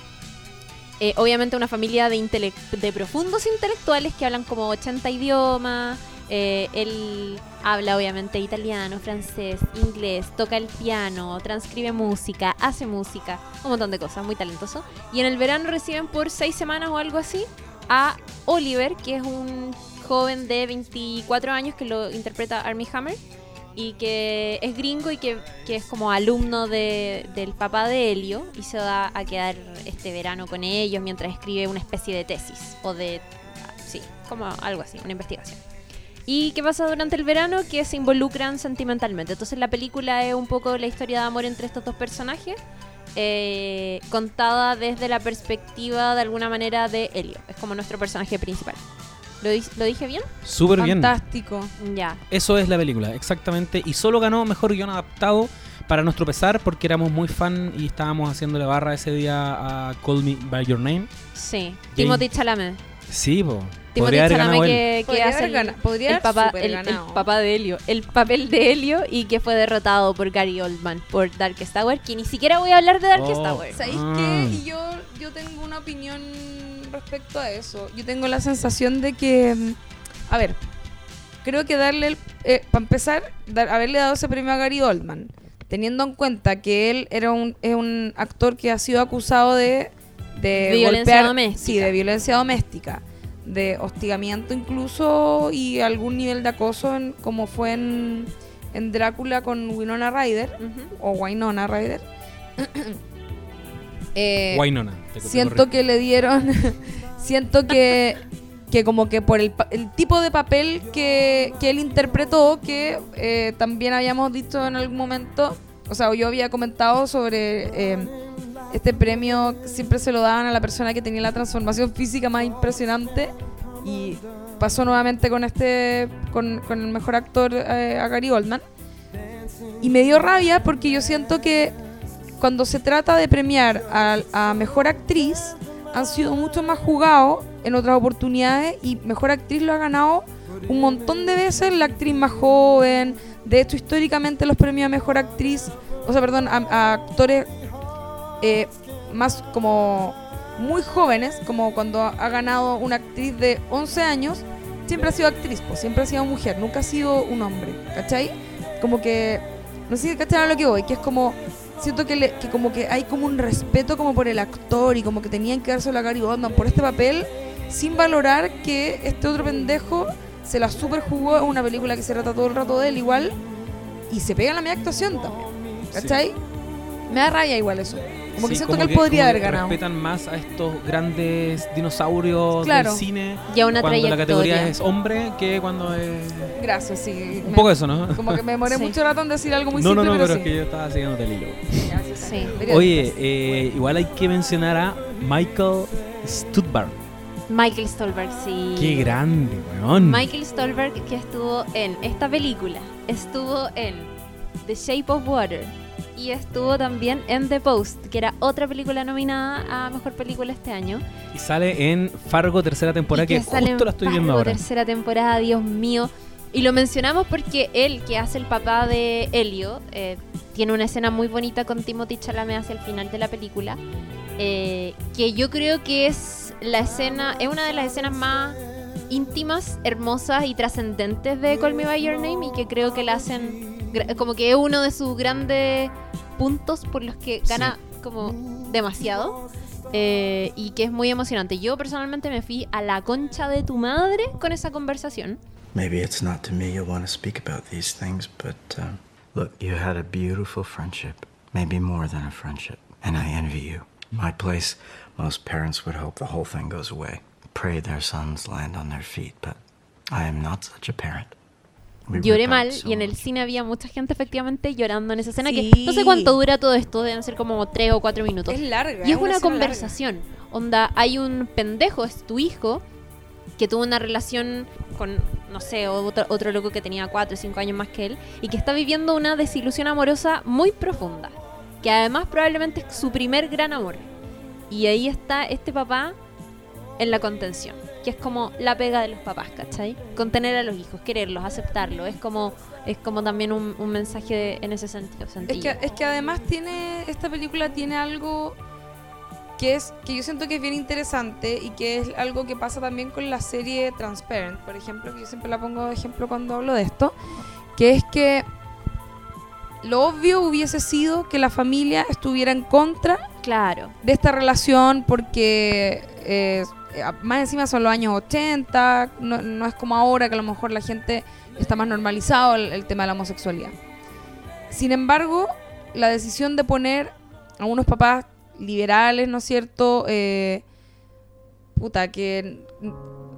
Eh, obviamente una familia de, de profundos intelectuales que hablan como 80 idiomas. Eh, él habla obviamente italiano, francés, inglés, toca el piano, transcribe música, hace música, un montón de cosas, muy talentoso. Y en el verano reciben por seis semanas o algo así a Oliver, que es un joven de 24 años que lo interpreta Armie Hammer y que es gringo y que, que es como alumno de- del papá de Helio y se va a quedar este verano con ellos mientras escribe una especie de tesis o de sí, como algo así, una investigación. ¿Y qué pasa durante el verano? Que se involucran sentimentalmente. Entonces la película es un poco la historia de amor entre estos dos personajes, eh, contada desde la perspectiva de alguna manera de Helio. Es como nuestro personaje principal. ¿Lo, di- lo dije bien? Súper bien. Fantástico. Ya. Eso es la película, exactamente. Y solo ganó mejor guion adaptado para nuestro pesar porque éramos muy fan y estábamos haciéndole barra ese día a Call Me By Your Name. Sí. Timothy Chalamet. Sí, po. Podría haber ganado él. que, Podría hace haber el, gana- podría el papá de Helio. El papel de Helio y que fue derrotado por Gary Oldman por Darkest Tower. Que ni siquiera voy a hablar de Darkest Oh. Tower. ¿Sabéis Ah. qué? Y yo, yo tengo una opinión respecto a eso. Yo tengo la sensación de que, mm, a ver, creo que darle, el, eh, para empezar, dar- haberle dado ese premio a Gary Oldman, teniendo en cuenta que él era un, es un actor que ha sido acusado de, de Violencia golpear- doméstica. Sí, de violencia doméstica, de hostigamiento incluso y algún nivel de acoso, en- como fue en, en Drácula con Winona Ryder o Winona Ryder. (coughs) Eh, te- te siento que le dieron (laughs) siento que que como que por el, pa- el tipo de papel que, que él interpretó que eh, también habíamos dicho en algún momento o sea yo había comentado sobre eh, este premio siempre se lo daban a la persona que tenía la transformación física más impresionante y pasó nuevamente con este con, el mejor actor eh, a Gary Oldman y me dio rabia porque yo siento que cuando se trata de premiar a, mejor actriz, han sido mucho más jugados en otras oportunidades y mejor actriz lo ha ganado un montón de veces la actriz más joven. De hecho, históricamente los premios a mejor actriz, o sea, perdón, a actores eh, más como muy jóvenes, como cuando ha, ganado una actriz de 11 años, siempre ha sido actriz, pues siempre ha sido mujer, nunca ha sido un hombre, ¿cachai? Como que, no sé si cachan a lo que voy, que es como, siento que, le- que como que hay como un respeto como por el actor y como que tenían que dárselo a Gary Oldman por este papel, sin valorar que este otro pendejo se la super jugó, es una película que se trata todo el rato de él igual, y se pega en la media actuación también. ¿Cachai? Me da rabia igual eso. Como que Sí, siento como que él podría haber que ganado. Respetan más a estos grandes dinosaurios Claro. del cine Ya una cuando la categoría trayectoria. es hombre que cuando es. Gracias, sí. Un Me- poco eso, ¿no? Como que me demoré Sí. mucho rato en decir algo muy no, no, simple, no, pero, pero, es que yo estaba siguiendo el hilo. sí. Sí. Oye, eh, igual hay que mencionar a Michael Stuhlbarg. Michael Stolberg, sí. Qué grande, weón. Michael Stolberg que estuvo en esta película, estuvo en The Shape of Water y estuvo también en The Post, que era otra película nominada a Mejor Película este año. Y sale en Fargo tercera temporada, y que, sale justo la estoy viendo Fargo, ahora. tercera temporada, Dios mío. Y lo mencionamos porque él, que hace el papá de Helio, eh, tiene una escena muy bonita con Timothy Chalamet hacia el final de la película, eh, que yo creo que es la escena, es una de las escenas más íntimas, hermosas y trascendentes de Call Me By Your Name y que creo que la hacen como que es uno de sus grandes puntos por los que gana como demasiado eh, y que es muy emocionante. Yo personalmente me fui a la concha de tu madre con esa conversación. Maybe it's not to me you'll want to speak about these things, but um, look, you had a beautiful friendship. Maybe more than a friendship. And I envy you. My place, most parents would hope the whole thing goes away, pray their sons land on their feet, but I am not such a parent. Lloré mal so y en el cine había mucha gente efectivamente llorando en esa escena que no sé cuánto dura todo esto, deben ser como tres o cuatro minutos. Es larga. Y es una conversación. Onda, hay un pendejo, es tu hijo, que tuvo una relación con, no sé, otro, otro loco que tenía 4 o 5 años más que él, y que está viviendo una desilusión amorosa muy profunda. Que además probablemente es su primer gran amor. Y ahí está este papá en la contención. Que es como la pega de los papás, ¿cachai? Contener a los hijos, quererlos, aceptarlos. Es como, es como también un, un mensaje de- en ese sentido. Es que, es que además tiene esta película tiene algo que es que yo siento que es bien interesante y que es algo que pasa también con la serie Transparent, por ejemplo, que yo siempre la pongo de ejemplo cuando hablo de esto, que es que lo obvio hubiese sido que la familia estuviera en contra Claro. de esta relación porque eh, más encima son los años 80, no, no es como ahora que a lo mejor la gente está más normalizado el, el tema de la homosexualidad. Sin embargo, la decisión de poner a unos papás liberales, ¿no es cierto? Eh, puta, que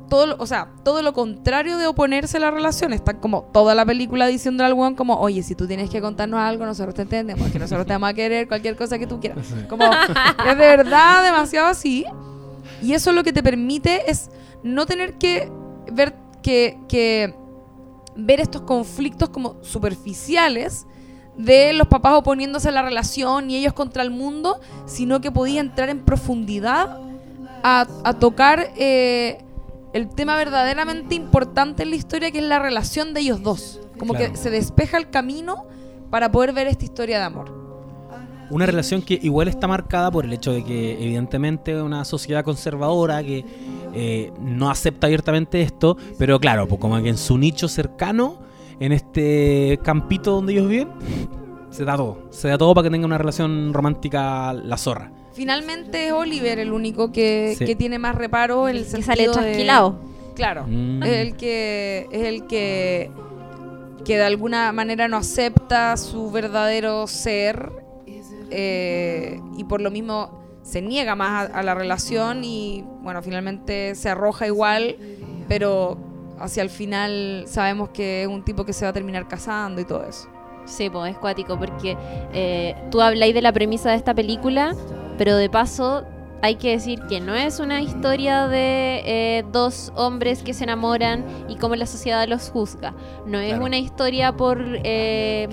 todo, o sea, todo lo contrario de oponerse a la relación. Están como toda la película diciendo al weón como, oye, si tú tienes que contarnos algo, nosotros te entendemos, que nosotros te vamos a querer, cualquier cosa que tú quieras. Como, (laughs) es de verdad demasiado así. Y eso lo que te permite es no tener que ver que, que ver estos conflictos como superficiales de los papás oponiéndose a la relación y ellos contra el mundo, sino que podía entrar en profundidad a, a tocar eh, el tema verdaderamente importante en la historia, que es la relación de ellos dos. Como Claro. que se despeja el camino para poder ver esta historia de amor. Una relación que igual está marcada por el hecho de que evidentemente es una sociedad conservadora que eh, no acepta abiertamente esto, pero claro, pues como que en su nicho cercano, en este campito donde ellos viven, se da todo. Se da todo para que tenga una relación romántica la zorra. Finalmente es Oliver el único que, Sí. que tiene más reparo en el que sentido sale de- trasquilado. Claro. Mm. Es el que es el que que de alguna manera no acepta su verdadero ser eh, y por lo mismo se niega más a, la relación y bueno finalmente se arroja igual pero hacia el final sabemos que es un tipo que se va a terminar casando y todo eso. Sí, pues es cuático porque eh, tú habláis de la premisa de esta película, pero de paso hay que decir que no es una historia de eh, dos hombres que se enamoran y cómo la sociedad los juzga. No es Claro. una historia por eh,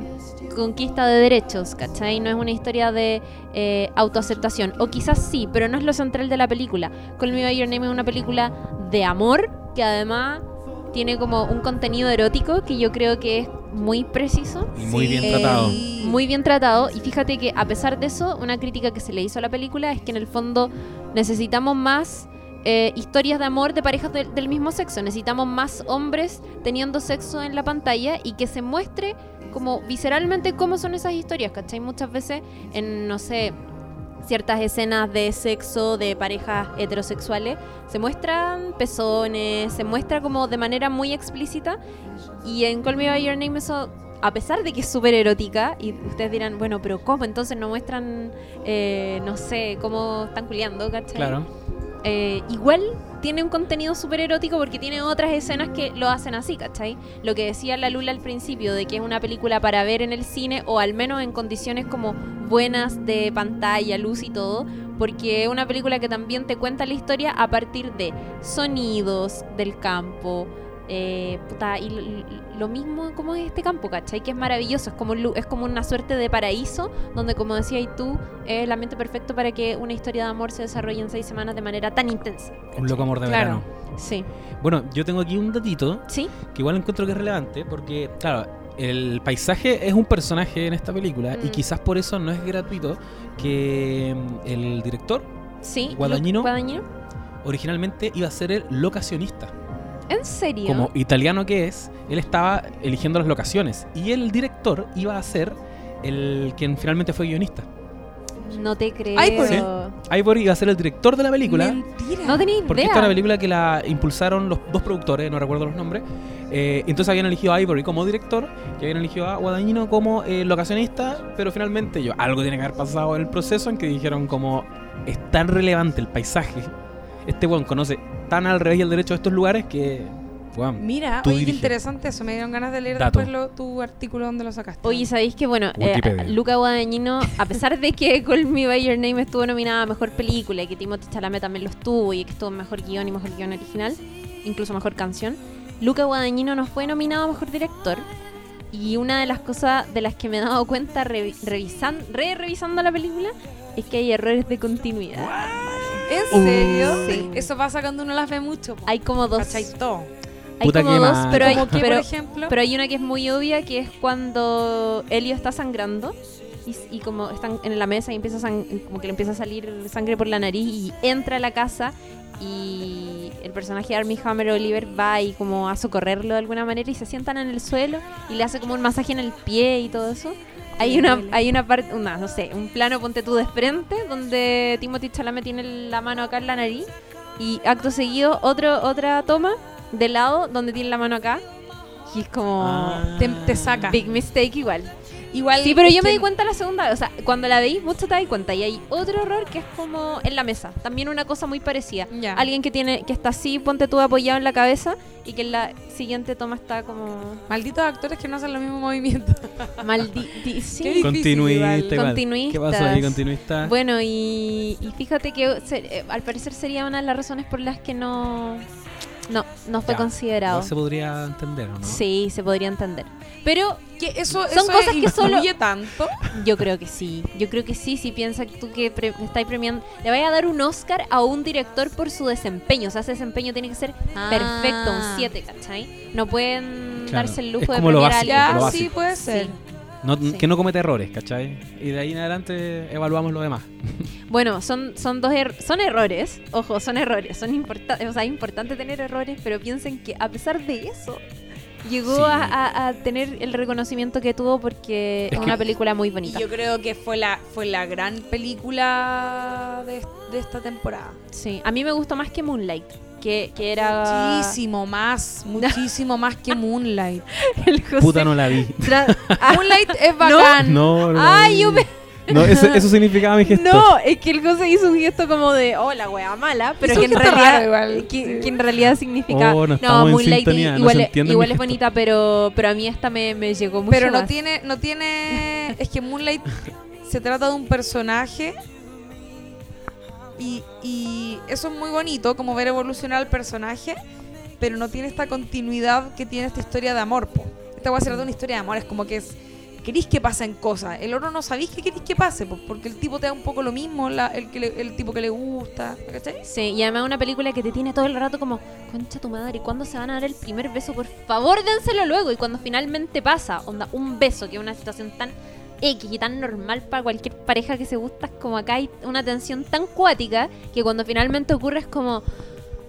conquista de derechos, ¿cachai? No es una historia de eh, autoaceptación. O quizás sí, pero no es lo central de la película. Call Me By Your Name es una película de amor que además tiene como un contenido erótico que yo creo que es muy preciso Y muy bien tratado. muy bien tratado y fíjate que a pesar de eso, una crítica que se le hizo a la película es que en el fondo necesitamos más eh, historias de amor de parejas de- del mismo sexo, necesitamos más hombres teniendo sexo en la pantalla y que se muestre como visceralmente cómo son esas historias, ¿cachai? Muchas veces en, no sé, ciertas escenas de sexo de parejas heterosexuales, se muestran pezones, se muestra como de manera muy explícita. Y en Call Me By Your Name eso, a pesar de que es súper erótica, y ustedes dirán, bueno, pero ¿cómo? Entonces no muestran, eh, no sé, cómo están culiando, ¿cachai? Claro. Eh, igual tiene un contenido súper erótico porque tiene otras escenas que lo hacen así, ¿cachai? Lo que decía la Lula al principio, de que es una película para ver en el cine o al menos en condiciones como buenas de pantalla, luz y todo, porque es una película que también te cuenta la historia a partir de sonidos del campo. Eh, puta, y lo mismo como es este campo, ¿cachai? Que es maravilloso, es como, es como una suerte de paraíso, donde como decías tú, es el ambiente perfecto para que una historia de amor se desarrolle en seis semanas de manera tan intensa. Un loco amor de Claro. verano. Sí. Bueno, yo tengo aquí un datito ¿Sí? que igual encuentro que es relevante porque, claro, el paisaje es un personaje en esta película y Mm. quizás por eso no es gratuito que mm, el director Sí. Guadagnino. originalmente iba a ser el locacionista. ¿En serio? Como italiano que es, él estaba eligiendo las locaciones y el director iba a ser el quien finalmente fue guionista. No te creo. Sí. Ivory iba a ser el director de la película. Mentira. No tenía Porque idea. esta es una película que la impulsaron los dos productores, no recuerdo los nombres. Eh, entonces habían elegido a Ivory como director y habían elegido a Guadagnino como eh, locacionista, pero finalmente yo, algo tiene que haber pasado en el proceso en que dijeron como es tan relevante el paisaje. Este weón conoce tan al revés y al derecho de estos lugares que Mira, Tú oye, qué interesante eso. Me dieron ganas de leer Dato. después lo- tu artículo donde lo sacaste. Oye, ¿sabéis que, bueno, eh. Luca Guadagnino, a pesar de que (laughs) Call Me By Your Name estuvo nominada a Mejor Película y que Timothée Chalamet también lo estuvo y que estuvo en Mejor Guión y Mejor Guión Original, incluso Mejor Canción, Luca Guadagnino no fue nominado a Mejor Director y una de las cosas de las que me he dado cuenta revi- revisan- re-revisando la película es que hay errores de continuidad. ¿En serio? Sí. Eso pasa cuando uno las ve mucho. po. Hay como dos... Hay Puta como dos, pero hay, que, pero, por ejemplo. Pero hay una que es muy obvia, que es cuando Elio está sangrando y, y como están en la mesa y empieza como que le empieza a salir sangre por la nariz y entra a la casa y el personaje de Armie Hammer Oliver va y como a socorrerlo de alguna manera y se sientan en el suelo y le hace como un masaje en el pie y todo eso. Hay una, hay una parte, una, no sé, un plano ponte tú de frente donde Timothy Chalamet tiene la mano acá en la nariz y acto seguido otro, otra toma de lado donde tiene la mano acá y es como Ah. Te, te saca. big mistake igual. Igual. Sí, pero yo me di cuenta la segunda, o sea, cuando la veis mucho te das cuenta y hay otro error que es como en la mesa, también una cosa muy parecida. Ya. Alguien que tiene que está así, ponte tú apoyado en la cabeza y que en la siguiente toma está como Malditos actores que no hacen los mismos movimientos. (laughs) maldito. Qué Sí. continuista igual. igual. Continuistas. ¿Qué pasó ahí, continuista? Bueno, y, y fíjate que se- eh, al parecer sería una de las razones por las que no no no fue Ya, considerado. Se podría entender, ¿o no? Sí, se podría entender. Pero Que eso, Son eso cosas que solo- tanto. Yo creo que sí. Yo creo que sí, si piensas tú que pre- estáis premiando. Le vaya a dar un Oscar a un director por su desempeño. O sea, ese desempeño tiene que ser perfecto, un 7, ¿cachai? No pueden Claro. darse el Es lujo de como lo premiar a alguien. Ya, sí, puede ser. Sí. No- Sí. Que no cometa errores, ¿cachai? Y de ahí en adelante evaluamos lo demás. (laughs) Bueno, son, son dos er- son errores. Ojo, son errores. Son importantes. O sea, es importante tener errores, pero piensen que a pesar de eso. Llegó Sí. a, a- a tener el reconocimiento que tuvo porque Es es una que- película muy bonita. yo creo que fue la, fue la gran película de, de esta temporada. Sí, a mí me gustó más que Moonlight, que, que era... Muchísimo más, (laughs) muchísimo más que Moonlight. (laughs) el José Puta, no la vi. tra- Ah, Moonlight es bacán. No, no la Ay, vi. yo me- No, eso, eso significaba mi gesto. No, es que el José hizo un gesto como de, oh, la wea mala, pero Hizo que un en, gesto realidad, raro igual, que, sí. que en realidad significa, Oh, no no, estamos en Moonlight sintonía, no igual, se es- igual bonita, pero, pero a mí esta me, me llegó mucho Pero no más. tiene, no tiene. Es que Moonlight (laughs) se trata de un personaje. Y, y eso es muy bonito, como ver evolucionar al personaje. Pero no tiene esta continuidad que tiene esta historia de amor. Po. Esta va a ser de una historia de amor. Es como que es. Queréis que pasen cosas. El oro no sabéis que queréis que pase. po, porque el tipo te da un poco lo mismo. la- el, que le- el tipo que le gusta. ¿Cachai? Sí, y además una película que te tiene todo el rato como, concha tu madre, ¿cuándo se van a dar el primer beso? Por favor, dénselo luego. Y cuando finalmente pasa, onda, un beso, que es una situación tan X y tan normal para cualquier pareja que se gusta, es como acá hay una tensión tan cuática que cuando finalmente ocurre es como,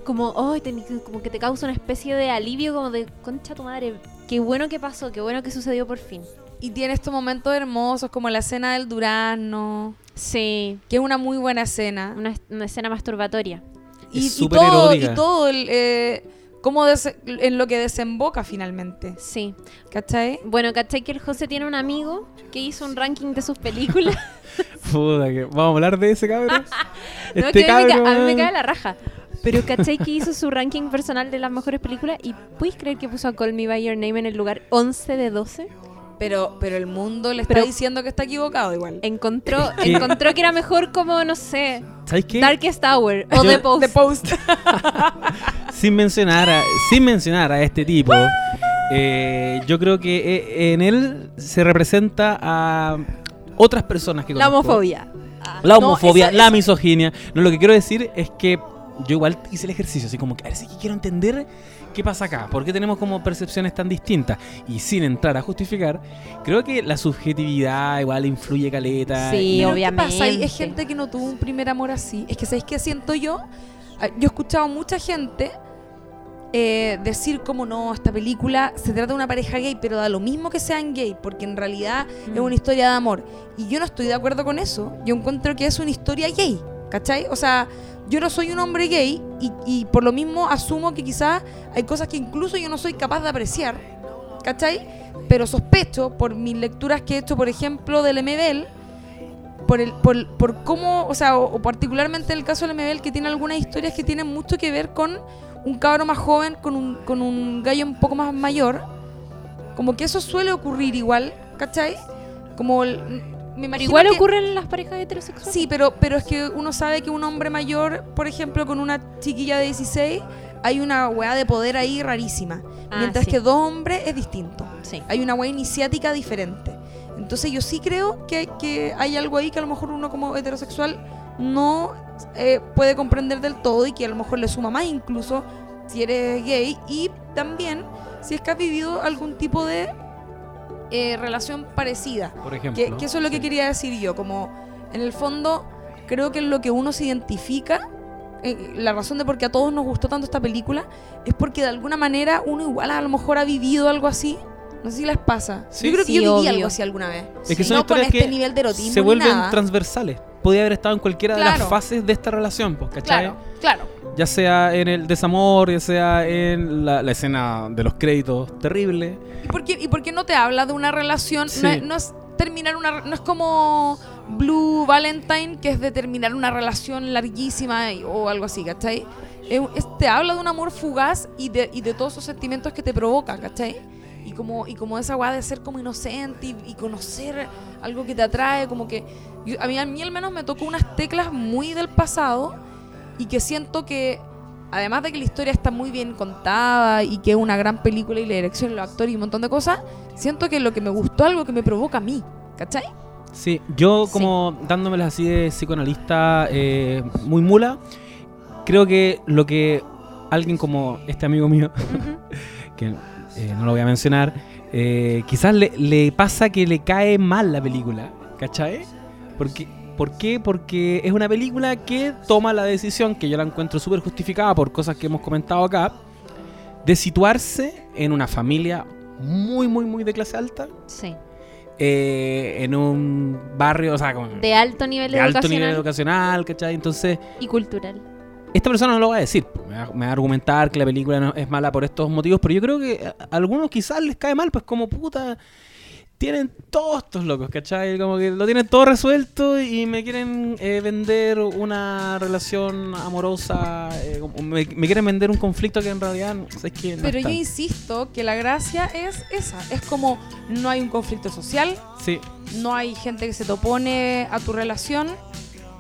como, oh, como que te causa una especie de alivio, como de, concha tu madre, qué bueno que pasó, qué bueno que sucedió por fin. Y tiene estos momentos hermosos, como la escena del durazno, Sí, que es una muy buena escena. una, una escena masturbatoria. Y, Es y todo, erótica. y todo el, eh, cómo des- en lo que desemboca finalmente. Sí. ¿Cachai? Bueno, ¿cachai que el José tiene un amigo que hizo un ranking de sus películas? (laughs) Puta que- Vamos a hablar de ese cabrón. (laughs) no, Este que a mí, me a mí me cae la raja. Pero ¿cachai que hizo su ranking personal de las mejores películas? ¿Y puedes creer que puso a Call Me By Your Name en el lugar 11 de 12? Pero, pero el mundo le está Pero- diciendo que está equivocado igual. Encontró, que- encontró que era mejor como, no sé, ¿Sabes qué? Darkest Hour o Yo- The Post. The Post. (laughs) sin mencionar a, sin mencionar a este tipo, eh, yo creo que eh, en él se representa a otras personas que La conozco. homofobia. La No, homofobia, esa- la esa- misoginia. No, lo que quiero decir es que yo igual hice el ejercicio, así como que, a ver, que quiero entender qué pasa acá, por qué tenemos como percepciones tan distintas. Y sin entrar a justificar, creo que la subjetividad igual influye caleta. Sí, Pero ¿qué obviamente. pasa? Hay hay gente que no tuvo un primer amor así. Es que, ¿sabéis qué siento yo? Ah, Yo he escuchado mucha gente eh, decir como no, esta película se trata de una pareja gay, pero da lo mismo que sean gay, porque en realidad es Mm. una historia de amor. Y yo no estoy de acuerdo con eso. Yo encuentro que es una historia gay, ¿cachai? O sea, yo no soy un hombre gay y, y por lo mismo asumo que quizás hay cosas que incluso yo no soy capaz de apreciar, ¿cachai? Pero sospecho por mis lecturas que he hecho, por ejemplo, del MBL, por, el, por, por cómo, o sea, o, o particularmente el caso del MBL, que tiene algunas historias que tienen mucho que ver con un cabro más joven, con un, con un gallo un poco más mayor. Como que eso suele ocurrir igual, ¿cachai? Como el- me Pero imagino igual que- ocurre en las parejas heterosexuales. Sí, pero, pero es que uno sabe que un hombre mayor, por ejemplo, con una chiquilla de 16, hay una weá de poder ahí rarísima. Ah, mientras sí. que dos hombres es distinto. Sí. Hay una weá iniciática diferente. Entonces yo sí creo que, que hay algo ahí que a lo mejor uno como heterosexual no eh, puede comprender del todo y que a lo mejor le suma más incluso si eres gay y también si es que has vivido algún tipo de eh, relación parecida. Por ejemplo. Que, que eso es lo que Sí. quería decir yo, como en el fondo creo que en lo que uno se identifica, eh, la razón de por qué a todos nos gustó tanto esta película, es porque de alguna manera uno igual a lo mejor ha vivido algo así. No sé si les pasa. Sí. yo creo que Sí, yo viví obvio. algo así alguna vez. Es que son no con este que nivel de erotismo se vuelven nada. transversales. Podía haber estado en cualquiera de Claro. las fases de esta relación, pues, ¿cachai? Claro, claro. Ya sea en el desamor, ya sea en la, la escena de los créditos terrible. ¿Y por qué, y por qué no te habla de una relación? Sí. No, es, no es terminar una... No es como Blue Valentine, que es de terminar una relación larguísima y- o algo así, ¿cachai? Es- es- te habla de un amor fugaz y de, y de todos esos sentimientos que te provoca, ¿cachai? Y como, y como esa weá de ser como inocente y, y conocer algo que te atrae, como que... yo- a, mí, a mí al menos me tocó unas teclas muy del pasado y que siento que además de que la historia está muy bien contada y que es una gran película y la dirección, los actores y un montón de cosas, siento que lo que me gustó algo que me provoca a mí, ¿cachai? Sí, yo como dándomelas así de psicoanalista eh, muy mula, creo que lo que alguien como este amigo mío, (laughs) que eh, no lo voy a mencionar, eh, quizás le, le pasa que le cae mal la película, ¿cachai? Porque, ¿Por qué? Porque es una película que toma la decisión, que yo la encuentro súper justificada por cosas que hemos comentado acá, de situarse en una familia muy, muy, muy de clase alta, Sí. eh, en un barrio, o sea, con, De alto nivel de alto educacional nivel educacional, ¿cachai? Entonces, y cultural. Esta persona no lo va a decir, me va, me va a argumentar que la película no es mala por estos motivos, pero yo creo que a algunos quizás les cae mal, pues como puta, tienen todos estos locos, ¿cachai? Como que lo tienen todo resuelto y me quieren eh, vender una relación amorosa, eh, me, me quieren vender un conflicto que en realidad no, es que no Pero yo insisto que la gracia es esa, es como no hay un conflicto social, Sí, no hay gente que se te opone a tu relación,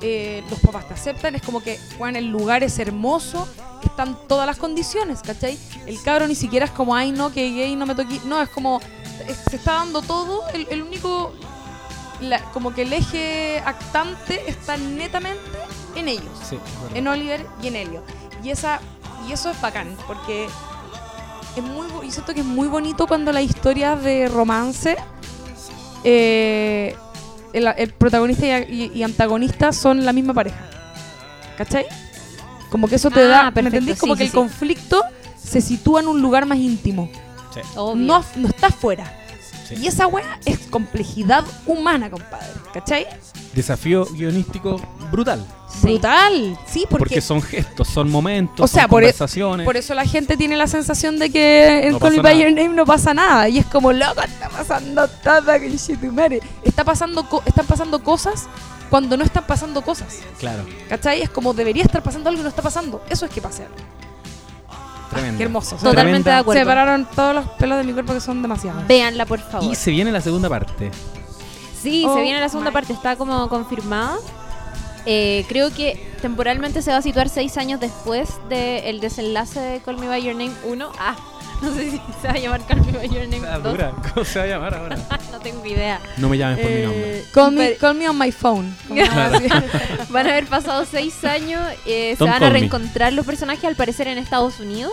eh, los papás te aceptan, es como que, bueno, el lugar es hermoso, están todas las condiciones, ¿cachai? El cabro ni siquiera es como, ay, no, que gay, no me toque, no, es como, es- se está dando todo, el, el único, la- como que el eje actante está netamente en ellos, sí. en Oliver y en Helio. Y, esa, y eso es bacán, porque es muy, yo siento que es muy bonito cuando las historias de romance, eh, el, el protagonista y, y- y antagonista son la misma pareja. ¿Cachai? Como que eso te Ah, da, ¿me perfecto, entendís? Como sí, que sí, el conflicto se sitúa en un lugar más íntimo. No, no está afuera. Sí. Y esa weá es complejidad humana, compadre. ¿Cachai? Desafío guionístico brutal. Brutal. Sí, porque, Porque, son gestos, son momentos, O sea, son por e- conversaciones. por eso la gente tiene la sensación de que en No Call Me By. Your Name no pasa nada. Y es como, loco, está pasando todo, que. Está pasando, co- están pasando cosas cuando no están pasando cosas. Claro, ¿Cachai? Es como debería estar pasando algo y no está pasando. Eso es que pase algo. tremendo. Qué hermoso. Totalmente Tremenda. de acuerdo. Se pararon todos los pelos de mi cuerpo que son demasiados. Véanla, por favor. Y se viene la segunda parte. Sí, Oh se viene la segunda my. parte, está como confirmada. Eh, creo que temporalmente se va a situar seis años después del desenlace de Call Me By Your Name 1. Ah, (laughs) no sé si se va a llamar Call Me By Your Name 2. ¿Cómo se va a llamar ahora? (laughs) no tengo idea. No me llames por mi nombre. Eh, Call me, call me on my phone. (laughs) Claro. Van a haber pasado seis años, eh, se van a me. reencontrar los personajes al parecer en Estados Unidos.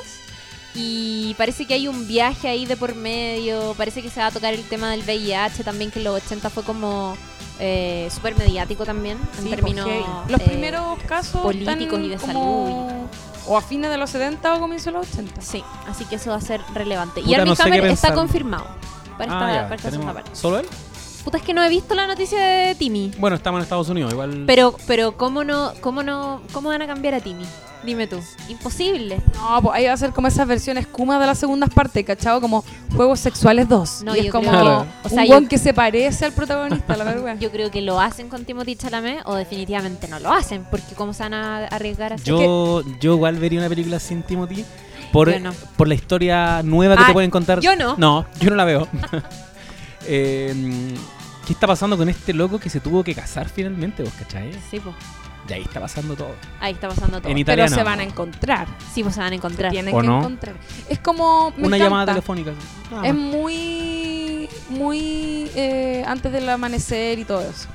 Y parece que hay un viaje ahí de por medio. Parece que se va a tocar el tema del VIH también, que en los 80 fue como eh, súper mediático también. En Sí, términos. pues, heavy. Los eh, primeros casos políticos y de como- O a fines de los 70 o comienzo de los 80. Sí, así que eso va a ser relevante. y Armie no sé qué Hammer está confirmado para esta, Ah, ya, para esta segunda tenemos- parte. ¿Solo él? Puta, es que no he visto la noticia de Timmy. Bueno, estamos en Estados Unidos, igual. Pero, pero ¿cómo no, cómo no, cómo van a cambiar a Timmy? Dime tú. Imposible. No, pues ahí va a ser como esas versiones Kuma de las segundas partes, ¿cachado? Como Juegos Sexuales 2. No, y es como creo que- un o sea, weón yo- que se parece al protagonista, la verdad. (laughs) Yo creo que lo hacen con Timothy Chalamet o definitivamente no lo hacen, porque cómo se van a arriesgar a hacer yo, yo igual vería una película sin Timothy por, no. por la historia nueva que Ah, te pueden contar. yo no. No, yo no la veo. (laughs) Eh, ¿Qué está pasando con este loco que se tuvo que casar finalmente, vos cachai? Sí, pues. Y ahí está pasando todo. Ahí está pasando todo. En Pero se van a encontrar. Sí, pues se van a Se encontrar. tienen ¿O que no? encontrar. Es como. me Una encanta. llamada telefónica. Es muy. Muy. eh, antes del amanecer y todo eso.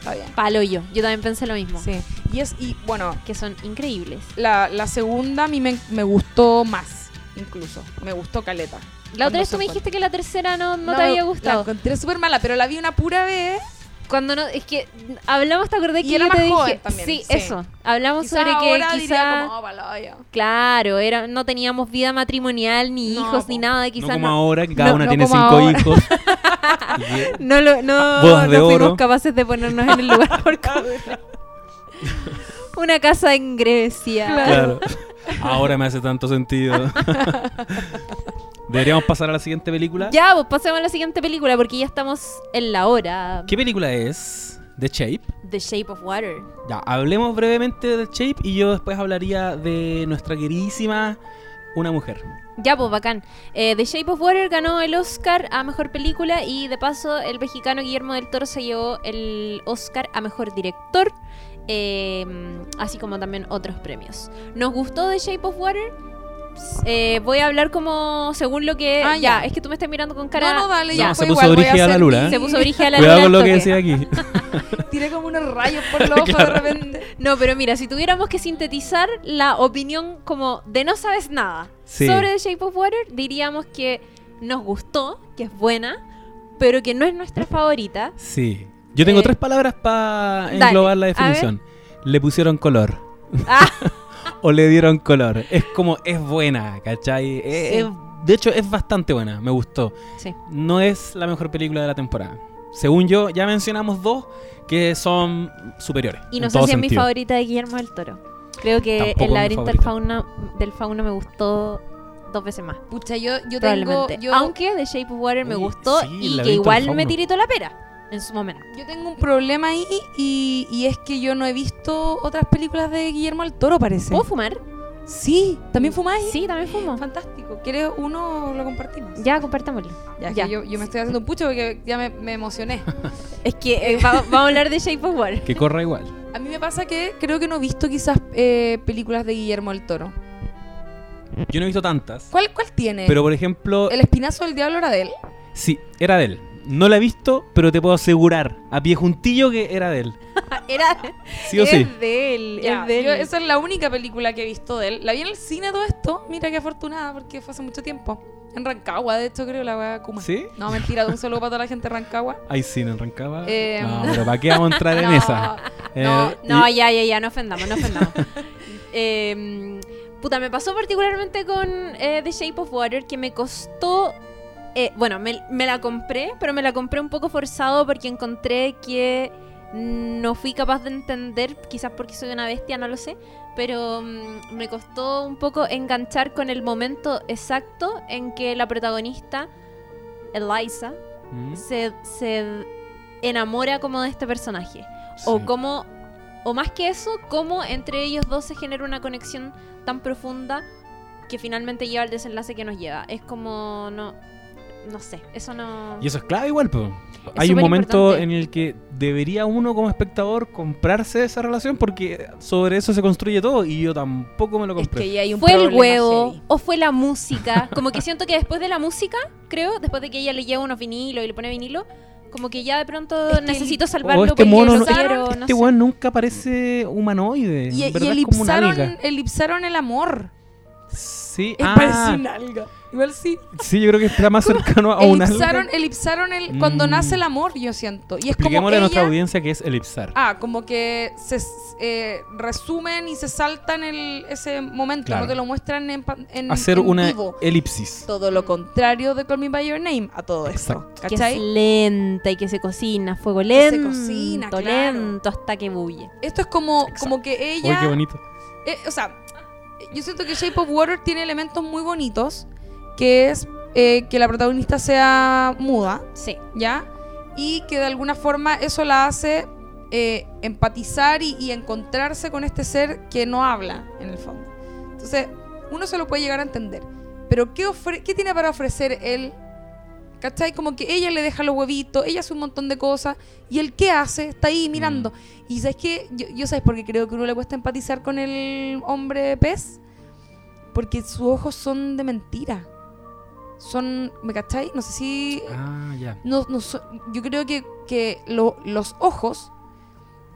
Está bien. Palo yo. Yo también pensé lo mismo. Sí. Y es. Y bueno, Que son increíbles. la, la segunda a mí me, me gustó más. Incluso. Me gustó Caleta. La otra vez tú me dijiste que la tercera no, no, No, te había La gustado. encontré súper mala, pero la vi una pura vez. Cuando no, es que hablamos, te acordé Y que era yo te más dije, joven también, sí, sí. eso. Hablamos Quizás sobre que ahora quizá, diría como, "Oh, palaya". claro, era, no teníamos vida matrimonial ni No, hijos po. ni nada, No quizás como no, ahora, que cada No, una no tiene como cinco ahora. hijos. (laughs) (laughs) No, lo, no, Bodas de no fuimos oro. capaces de ponernos en el lugar (laughs) por. Una casa en Grecia. Claro. Ahora me hace tanto sentido. Deberíamos pasar a la siguiente película. Ya, pues pasemos a la siguiente película porque ya estamos en la hora. ¿Qué película es? The Shape. The Shape of Water. Ya, hablemos brevemente de The Shape y yo después hablaría de nuestra queridísima Una Mujer. Ya, pues bacán. Eh, The Shape of Water ganó el Oscar a Mejor Película y de paso el mexicano Guillermo del Toro se llevó el Oscar a Mejor Director, eh, así como también otros premios. ¿Nos gustó The Shape of Water? Eh, voy a hablar como según lo que... Ah, ya. ya. es que tú me estás mirando con cara... No, no, dale, ya. No, se puso igual, voy a la mi- ¿eh? Se puso brígida la (laughs) Cuidado luna con al lo que decía aquí. (laughs) Tiré como unos rayos por (laughs) los ojos Claro. de repente. No, pero mira, si tuviéramos que sintetizar la opinión como de no sabes nada Sí. sobre The Shape of Water, diríamos que nos gustó, que es buena, pero que no es nuestra favorita. Sí. Yo tengo Eh, tres palabras para dale, englobar la definición. Le pusieron color. Ah, o le dieron color. Es como, es buena, ¿cachai? Es- Sí. es- de hecho, es bastante buena, me gustó. sí. No es la mejor película de la temporada. Según yo, ya mencionamos dos que son superiores. Y no sé si es mi favorita de Guillermo del Toro. Creo que Tampoco El laberinto del fauno, del fauno me gustó dos veces más. Pucha, yo, yo tengo. Yo, Aunque The Shape of Water me gustó sí, y que igual me tiritó la pera en su momento. yo tengo un problema ahí y, y es que yo no he visto otras películas de Guillermo del Toro, parece. ¿Puedo fumar? Sí, ¿también fumáis? Sí, también fumo. Fantástico. ¿Quieres uno o lo compartimos? Ya, compartámoslo. Ya, es Ya. que yo, yo me estoy haciendo un pucho porque ya me, me emocioné. (laughs) Es que eh, va- vamos a hablar de Shape of. Que corra igual. A mí me pasa que creo que no he visto quizás eh, películas de Guillermo del Toro. Yo no he visto tantas. ¿Cuál, cuál tiene? Pero por ejemplo, ¿El espinazo del diablo era de él? sí, era de él. No la he visto, pero te puedo asegurar a pie juntillo que era de él. (laughs) Era Sí o es sí. de él, es de él. yo- esa es la única película que he visto de él. La vi en el cine todo esto. Mira qué afortunada porque fue hace mucho tiempo. En Rancagua, de hecho, creo, la weá Kuma. ¿Sí? No, mentira, de un saludo para toda la gente de Rancagua. (laughs) Hay cine en Rancagua. Eh, no, pero ¿para qué vamos a entrar en (laughs) No, esa? no, Eh, No, y- ya, ya, ya, no ofendamos, no ofendamos. Em, puta, me pasó particularmente con eh, The Shape of Water que me costó eh, bueno, me, me la compré, pero me la compré un poco forzado porque encontré que no fui capaz de entender, quizás porque soy una bestia, no lo sé, pero mm, me costó un poco enganchar con el momento exacto en que la protagonista, Eliza, Mm, se, se enamora como de este personaje. O como, o más que eso, cómo entre ellos dos se genera una conexión tan profunda que finalmente lleva al desenlace que nos lleva. Es como, no, no sé, eso no... Y eso es clave igual, pues. Hay un momento importante. en el que debería uno como espectador comprarse esa relación porque sobre eso se construye todo y yo tampoco me lo Es compré. que ahí hay un ¿Fue el huevo heavy. o fue la música? (laughs) Como que siento que después de la música, creo, después de que ella le lleva unos vinilos y le pone vinilo, como que ya de pronto Es que necesito salvarlo este porque mono, no- quiero, este sé. weón nunca parece humanoide. Y, en y verdad es como una elipsaron, alga. elipsaron el amor. Sí, ah, parece una alga. Igual sí. sí, yo creo que está más cercano a una elipsaron, elipsaron el, cuando Mm. nace el amor, yo siento. Y es como Expliquémosle a nuestra ella- audiencia que es elipsar. Ah, como que se eh, resumen y se saltan el, ese momento, Claro. no te lo muestran en, en, Hacer en una vivo. elipsis. Todo lo contrario de Call Me By Your Name a todo esto. Exacto. Que es ¿Cachai? lenta y que se cocina, fuego Que lento, se cocina, claro. lento hasta que bulle. Esto es como, Exacto. como que Uy, ella. qué bonito. eh, o sea, yo siento que Shape of Water tiene elementos muy bonitos, que es eh, que la protagonista sea muda, Sí. ¿ya? Y que de alguna forma eso la hace eh, empatizar y, y encontrarse con este ser que no habla, en el fondo. Entonces, uno se lo puede llegar a entender. Pero ¿qué, ofre- qué tiene para ofrecer él? ¿Cachai? Como que ella le deja los huevitos, ella hace un montón de cosas, y él ¿qué hace? Está ahí mirando. Y ¿sabes qué? Yo, yo ¿sabes por qué creo que uno le cuesta empatizar con el hombre pez? Porque sus ojos son de mentira. Son, ¿me cachai? No sé si Ah, ya. no, no so- yo creo que, que lo- los ojos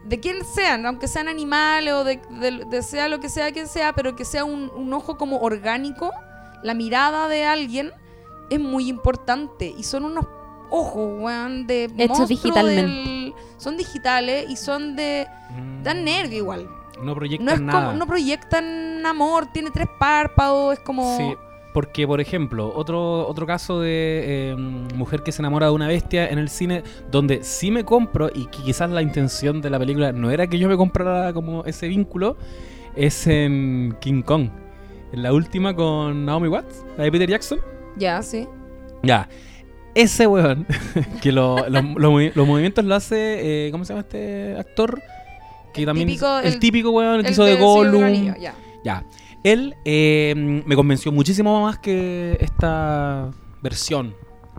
de quien sean, aunque sean animales o de, de- de sea lo que sea quien sea, pero que sea un, un ojo como orgánico, la mirada de alguien es muy importante y son unos ojos, weón, de Hechos digitalmente. del- son digitales y son de dan nervio igual. No proyectan No es nada. como no proyectan amor, tiene tres párpados, es como Sí, porque por ejemplo, otro, otro caso de eh, mujer que se enamora de una bestia en el cine, donde sí me compro y que quizás la intención de la película no era que yo me comprara como ese vínculo, es en King Kong. En la última con Naomi Watts, la de Peter Jackson. ya, sí. Ya. Ese weón, (laughs) que lo- lo- lo movi- los movimientos lo hace, eh, ¿cómo se llama este actor? Que también típico- el, el- típico weón el que El hizo de Gollum. Ya. Él eh, me convenció muchísimo más que esta versión,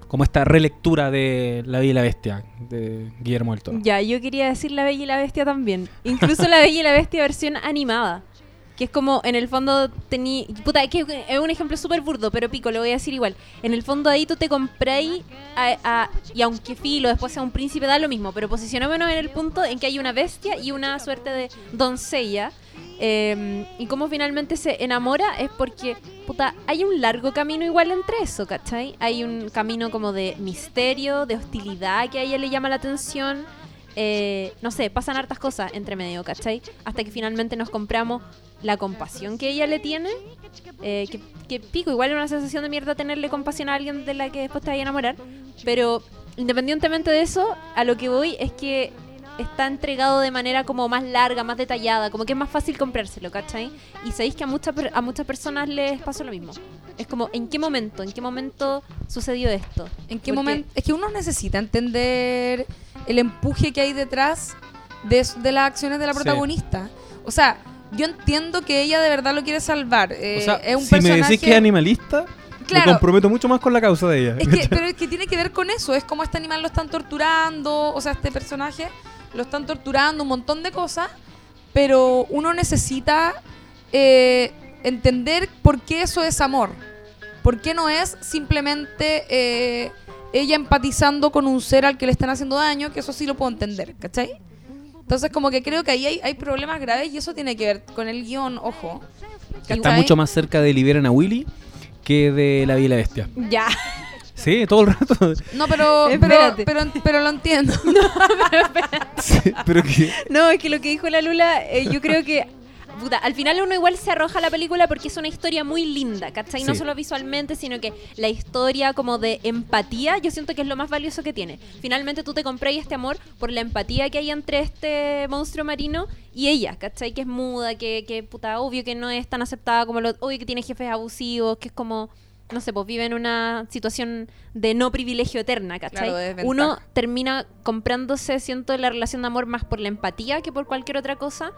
como esta relectura de La Bella y la Bestia de Guillermo del Toro. Ya, yo quería decir La Bella y la Bestia también. Incluso La Bella y la Bestia versión animada. Que es como, en el fondo, tení... Puta, que es un ejemplo súper burdo, pero pico, lo voy a decir igual. En el fondo ahí tú te compráis, a- a- y aunque Filo después sea un príncipe, da lo mismo, pero posicionémonos en el punto en que hay una bestia y una suerte de doncella. Eh, y cómo finalmente se enamora es porque, puta, hay un largo camino igual entre eso, ¿cachai? Hay un camino como de misterio, de hostilidad que a ella le llama la atención. Eh, no sé, pasan hartas cosas entre medio, ¿cachai? Hasta que finalmente nos compramos la compasión que ella le tiene. eh, que, que pico, igual es una sensación de mierda tenerle compasión a alguien de la que después te vaya a enamorar. Pero independientemente de eso, a lo que voy es que está entregado de manera como más larga, más detallada, como que es más fácil comprárselo, ¿cachai? Y sabéis que a, muchas a muchas personas les pasó lo mismo. Es como, ¿en qué momento? ¿En qué momento sucedió esto? ¿En qué momento? Es que uno necesita entender el empuje que hay detrás de, de las acciones de la Sí. protagonista. O sea, yo entiendo que ella de verdad lo quiere salvar. eh, o sea, es un si me personaje... decís que es animalista, Claro. me comprometo mucho más con la causa de ella. Es que, (laughs) pero es que tiene que ver con eso. Es como este animal lo están torturando. O sea, este personaje lo están torturando, un montón de cosas. Pero uno necesita eh, entender por qué eso es amor. ¿Por qué no es simplemente eh, ella empatizando con un ser al que le están haciendo daño? Que eso sí lo puedo entender, ¿cachai? Entonces como que creo que ahí hay, hay problemas graves y eso tiene que ver con el guion, ojo. Está mucho más cerca de Liberan a Willy que de La Bella y la Bestia. Ya. Sí, todo el rato. No, pero, pero, Espérate. pero, pero lo entiendo. (laughs) Sí, pero. No, es que lo que dijo la Lula, eh, yo creo que puta, al final uno igual se arroja a la película porque es una historia muy linda, ¿cachai? No Sí. solo visualmente, sino que la historia como de empatía, yo siento que es lo más valioso que tiene. Finalmente tú te compras este amor por la empatía que hay entre este monstruo marino y ella, ¿cachai? Que es muda, que, que puta, obvio que no es tan aceptada como lo, obvio que tiene jefes abusivos, que es como, no sé, pues vive en una situación de no privilegio eterna, ¿cachai? Claro. Uno termina comprándose, siento, la relación de amor más por la empatía que por cualquier otra cosa.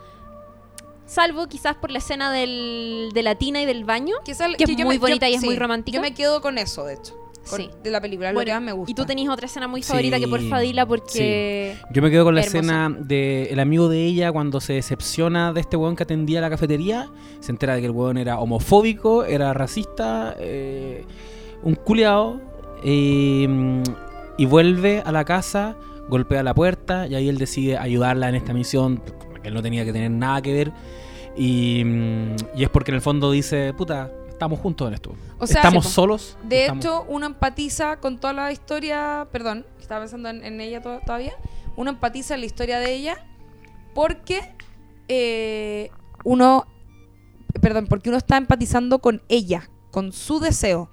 Salvo quizás por la escena del, de la tina y del baño, Que, es muy me- bonita yo- y es muy romántica. Yo me quedo con eso, de hecho. Sí. De la película, lo Bueno, que más me gusta. Y tú tenías otra escena muy Sí. favorita que porfa dila porque... Yo me quedo con la escena del amigo de ella cuando se decepciona de este weón que atendía la cafetería. Se entera de que el weón era homofóbico, era racista, eh, un culiao. eh, y vuelve a la casa, golpea la puerta y ahí él decide ayudarla en esta misión. Que él no tenía que tener nada que ver. Y, mm, y es porque en el fondo dice, puta, estamos juntos en esto. O sea, estamos sí, solos. De estamos- hecho, uno empatiza con toda la historia. Perdón, estaba pensando en, en ella to- todavía. Uno empatiza en la historia de ella porque eh, uno. Perdón, porque uno está empatizando con ella, con su deseo.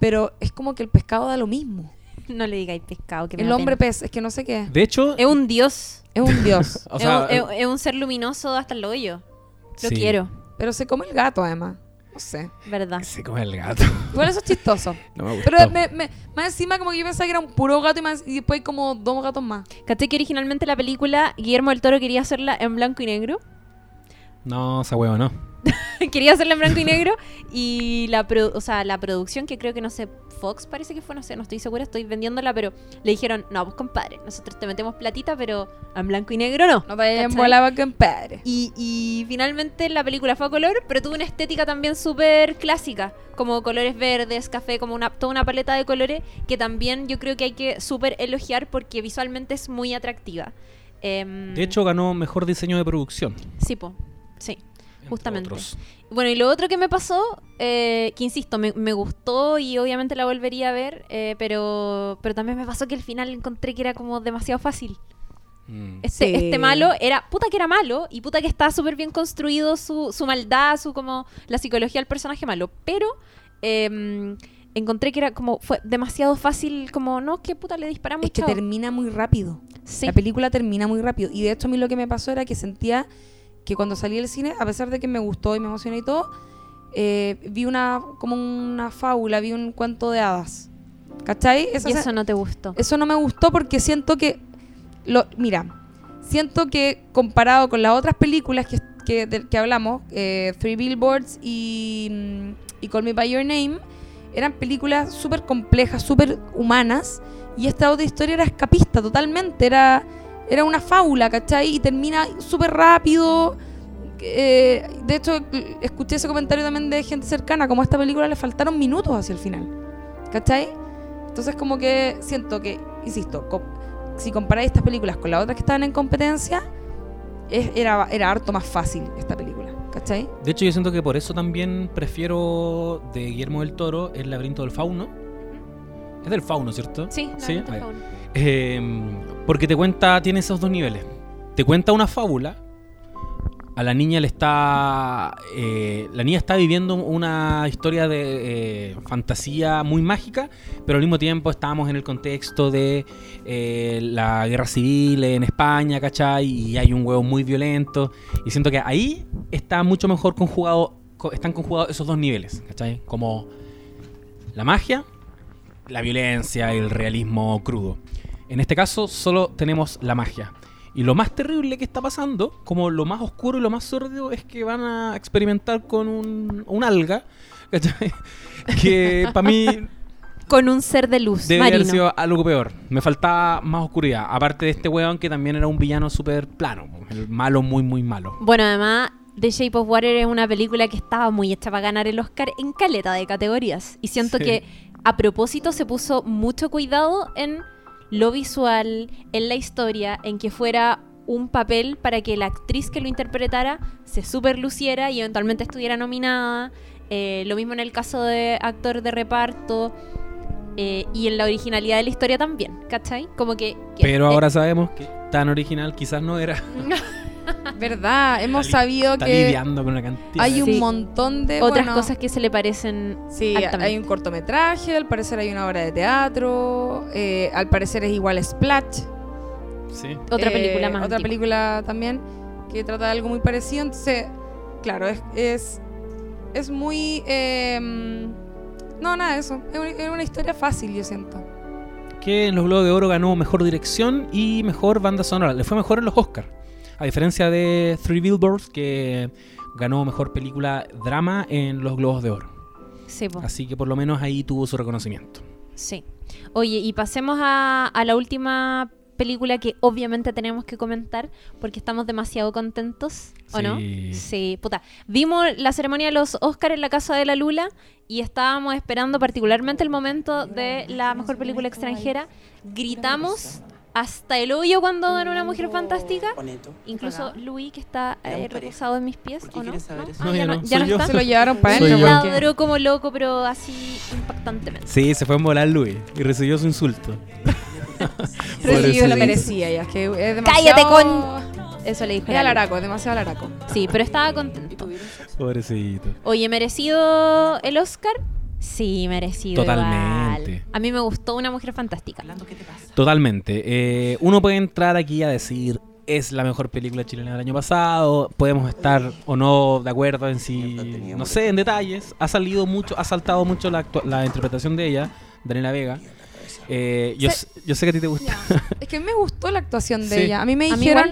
Pero es como que el pescado da lo mismo. No le digáis pescado, que me El hombre pena. pez, es que no sé qué. De hecho, Es un dios. Es un dios. (laughs) o sea, es, un, es- es un ser luminoso hasta el hoyo. Lo sí, quiero, Pero se come el gato, además. No sé. ¿verdad? Se come el gato. (laughs) Igual eso es chistoso. (laughs) No me gustó. Pero me- me- más encima como que yo pensaba que era un puro gato y, más- y después hay como dos gatos más. ¿Cachai que originalmente la película Guillermo del Toro quería hacerla en blanco y negro? No, esa huevo no. (laughs) quería hacerla en blanco y negro y la, o sea, la producción que creo que no sé, Fox parece que fue, no sé, no estoy segura, estoy vendiéndola, pero le dijeron, no, pues compadre, nosotros te metemos platita, pero en blanco y negro no. No te volaba con padre. Y, y finalmente la película fue a color, pero tuvo una estética también súper clásica, como colores verdes, café, como una, toda una paleta de colores que también yo creo que hay que súper elogiar porque visualmente es muy atractiva. Em, De hecho, ganó mejor diseño de producción. sí, po, sí, entre justamente. otros. Bueno, y lo otro que me pasó, eh, que insisto, me, me gustó y obviamente la volvería a ver, eh, pero, pero también me pasó que al final encontré que era como demasiado fácil. Mm. Este, Sí. este malo era, puta que era malo, y puta que estaba súper bien construido su, su maldad, su como la psicología del personaje malo, pero em, encontré que era como, fue demasiado fácil, como, no, que puta le disparamos. Es que chao". termina muy rápido. Sí. La película termina muy rápido. Y de hecho a mí lo que me pasó era que sentía que cuando salí del cine, a pesar de que me gustó y me emocioné y todo, eh, vi una como una fábula, vi un cuento de hadas. ¿Cachai? Esa y eso no te gustó. eso no me gustó porque siento que lo mira siento que comparado con las otras películas que, que, que hablamos eh, Three Billboards y, mm, y Call Me By Your Name eran películas súper complejas súper humanas y esta otra historia era escapista totalmente era era una fábula ¿cachai? y termina súper rápido eh, de hecho escuché ese comentario también de gente cercana como a esta película le faltaron minutos hacia el final ¿cachai? Entonces como que siento que, insisto, co- si comparáis estas películas con las otras que estaban en competencia, es- era, era harto más fácil esta película, ¿cachai? De hecho, yo siento que por eso también prefiero de Guillermo del Toro El laberinto del fauno. Es del fauno, ¿cierto? Sí, Sí, favor. Eh, porque te cuenta, tiene esos dos niveles. Te cuenta una fábula. A la niña le está. eh, la niña está viviendo una historia de eh, fantasía muy mágica, pero al mismo tiempo estamos en el contexto de eh, la guerra civil en España, ¿cachai? Y hay un huevo muy violento. Y siento que ahí está mucho mejor conjugado. co- Están conjugados esos dos niveles, ¿cachai? Como la magia, la violencia el realismo crudo. En este caso solo tenemos la magia. Y lo más terrible que está pasando, como lo más oscuro y lo más sordio, es que van a experimentar con un, un alga, ¿cachai? (laughs) que para mí (laughs) Con un ser de luz debe haber marino. sido algo peor. Me faltaba más oscuridad. Aparte de este weón que también era un villano súper plano, el malo muy, muy malo. Bueno, además, The Shape of Water es una película que estaba muy hecha para ganar el Oscar en caleta de categorías. Y siento Sí. que a propósito se puso mucho cuidado en lo visual, en la historia, en que fuera un papel para que la actriz que lo interpretara se superluciera y eventualmente estuviera nominada. Eh, lo mismo en el caso de actor de reparto. eh, y en la originalidad de la historia también, ¿cachai? Como que... que Pero eh, ahora sabemos que tan original quizás no era. (laughs) (laughs) ¿Verdad? Hemos sabido Está que con cantidad. hay un Sí. montón de Otras bueno, cosas que se le parecen Sí, hay un cortometraje, al parecer hay una obra de teatro, eh, al parecer es igual Splash. Sí. Otra eh, película más Otra antigua. película también que trata de algo muy parecido. Entonces, claro, es, es, es muy... eh, no, nada de eso. Es una, es una historia fácil, yo siento. Que en los Globos de Oro ganó mejor dirección y mejor banda sonora. Le fue mejor en los Oscars. A diferencia de Three Billboards, que ganó mejor película drama en los Globos de Oro. Sí. Así que por lo menos ahí tuvo su reconocimiento. Sí. Oye, y pasemos a, a la última película que obviamente tenemos que comentar porque estamos demasiado contentos, ¿o no? Sí. Sí, puta. Vimos la ceremonia de los Oscars en la casa de la Lula y estábamos esperando particularmente el momento de la mejor película extranjera. Gritamos hasta el hoyo cuando ganó una mujer fantástica. Incluso Louis, que está eh, reposado en mis pies, ¿o no? ¿No? Ah, No, ya ya no, ya no está. Se lo llevaron para porque- Ladró como loco, pero así impactantemente. Sí, se fue a volar Luis y recibió su insulto. (laughs) Se lo merecía ya, es que es ¡Cállate demasiado... con- Eso le dijo Es alaraco, demasiado alaraco. Sí, pero estaba contento. Pobrecito. Oye, ¿merecido el Oscar? Sí, merecido. Totalmente. igual. A mí me gustó Una Mujer Fantástica. Totalmente. Eh, uno puede entrar aquí a decir es la mejor película chilena del año pasado. Podemos estar o no de acuerdo en si, no sé, en detalles. Ha salido mucho, ha saltado mucho la, actua- la interpretación de ella, Daniela Vega. Eh, yo, Se- yo sé que a ti te gusta. (laughs) Es que a mí me gustó la actuación de Sí. ella. A mí me mí dijeron,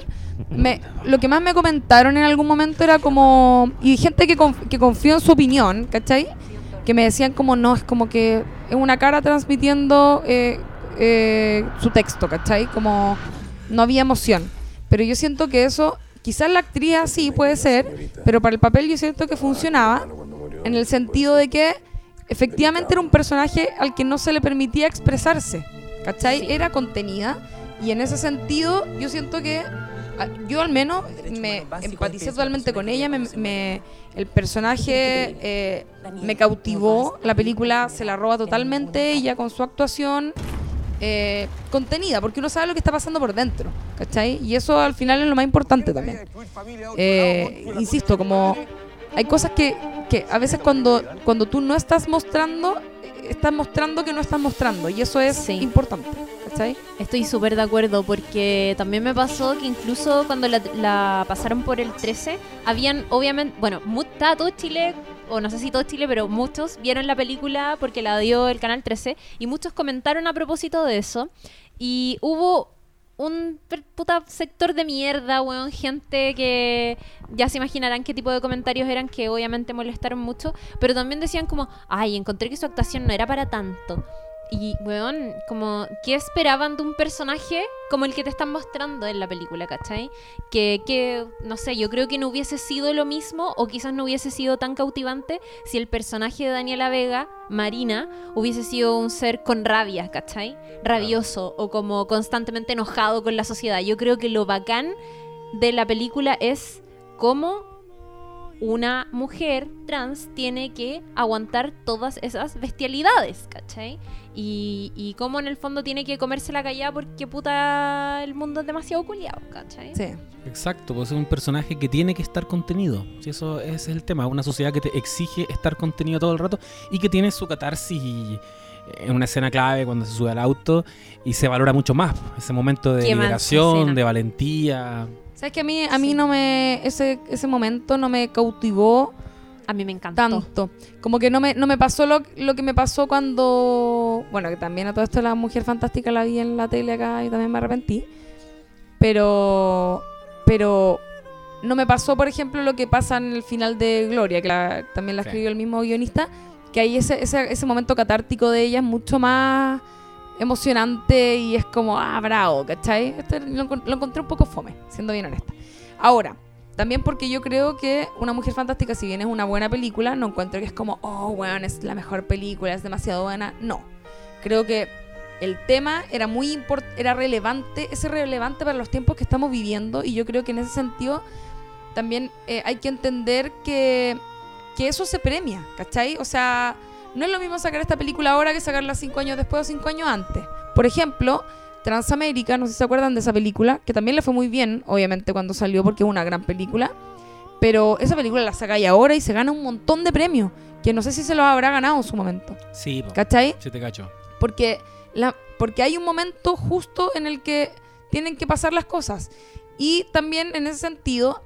me- lo que más me comentaron en algún momento era como, y gente que, conf- que confió en su opinión, ¿cachai? Que me decían como, no, es como que es una cara transmitiendo eh, eh, su texto, ¿cachai? Como no había emoción. Pero yo siento que eso, quizás la actriz sí puede ser, pero para el papel yo siento que funcionaba en el sentido de que efectivamente era un personaje al que no se le permitía expresarse, ¿cachai? Era contenida y en ese sentido yo siento que yo al menos me empaticé totalmente con ella, me, me- el personaje eh, me cautivó, la película se la roba totalmente ella con su actuación eh, contenida, porque uno sabe lo que está pasando por dentro, ¿cachai? Y eso al final es lo más importante también. Eh, insisto, como hay cosas que, que a veces cuando, cuando tú no estás mostrando, estás mostrando que no estás mostrando, y eso es Sí. importante, ¿cachai? Estoy súper de acuerdo porque también me pasó que incluso cuando la, la pasaron por el 13, habían obviamente, bueno, estaba todo Chile, o no sé si todo Chile, pero muchos vieron la película porque la dio el Canal 13 y muchos comentaron a propósito de eso. Y hubo un puta sector de mierda, weón, gente que ya se imaginarán qué tipo de comentarios eran que obviamente molestaron mucho, pero también decían como, ay, encontré que su actuación no era para tanto. Y, weón, como, ¿qué esperaban de un personaje como el que te están mostrando en la película, ¿cachai? Que, que, no sé, yo creo que no hubiese sido lo mismo o quizás no hubiese sido tan cautivante si el personaje de Daniela Vega, Marina, hubiese sido un ser con rabia, ¿cachai? Rabioso o como constantemente enojado con la sociedad. Yo creo que lo bacán de la película es cómo una mujer trans tiene que aguantar todas esas bestialidades, ¿cachai? Y, y cómo en el fondo tiene que comerse la callada porque puta el mundo es demasiado culiado, ¿cachai? Sí. Exacto, pues es un personaje que tiene que estar contenido. Si eso es el tema, una sociedad que te exige estar contenido todo el rato y que tiene su catarsis y en una escena clave cuando se sube al auto y se valora mucho más ese momento de liberación, de valentía. ¿Sabes que a mí, a mí no me. Ese, ese momento no me cautivó A mí me encantó. tanto. Como que no me, no me pasó lo, lo que me pasó cuando. Bueno, que también a todo esto la mujer fantástica la vi en la tele acá y también me arrepentí. Pero. Pero. No me pasó, por ejemplo, lo que pasa en el final de Gloria, que la- también la Sí. escribió el mismo guionista. Que ahí ese, ese, ese momento catártico de ella es mucho más emocionante y es como, ah, bravo, ¿cachai? Este lo, encon- lo encontré un poco fome, siendo bien honesta. Ahora, también porque yo creo que Una Mujer Fantástica, si bien es una buena película, no encuentro que es como, oh, weón, es la mejor película, es demasiado buena. No. Creo que el tema era muy import era relevante, es relevante para los tiempos que estamos viviendo y yo creo que en ese sentido también eh, hay que entender que, que eso se premia, ¿cachai? O sea, no es lo mismo sacar esta película ahora que sacarla cinco años después o cinco años antes. Por ejemplo, Transamérica, no sé si se acuerdan de esa película, que también le fue muy bien, obviamente, cuando salió, porque es una gran película. Pero esa película la saca y ahora y se gana un montón de premios, que no sé si se los habrá ganado en su momento. Sí, po. ¿Cachai? Sí te cacho. Porque, la, porque hay un momento justo en el que tienen que pasar las cosas. Y también en ese sentido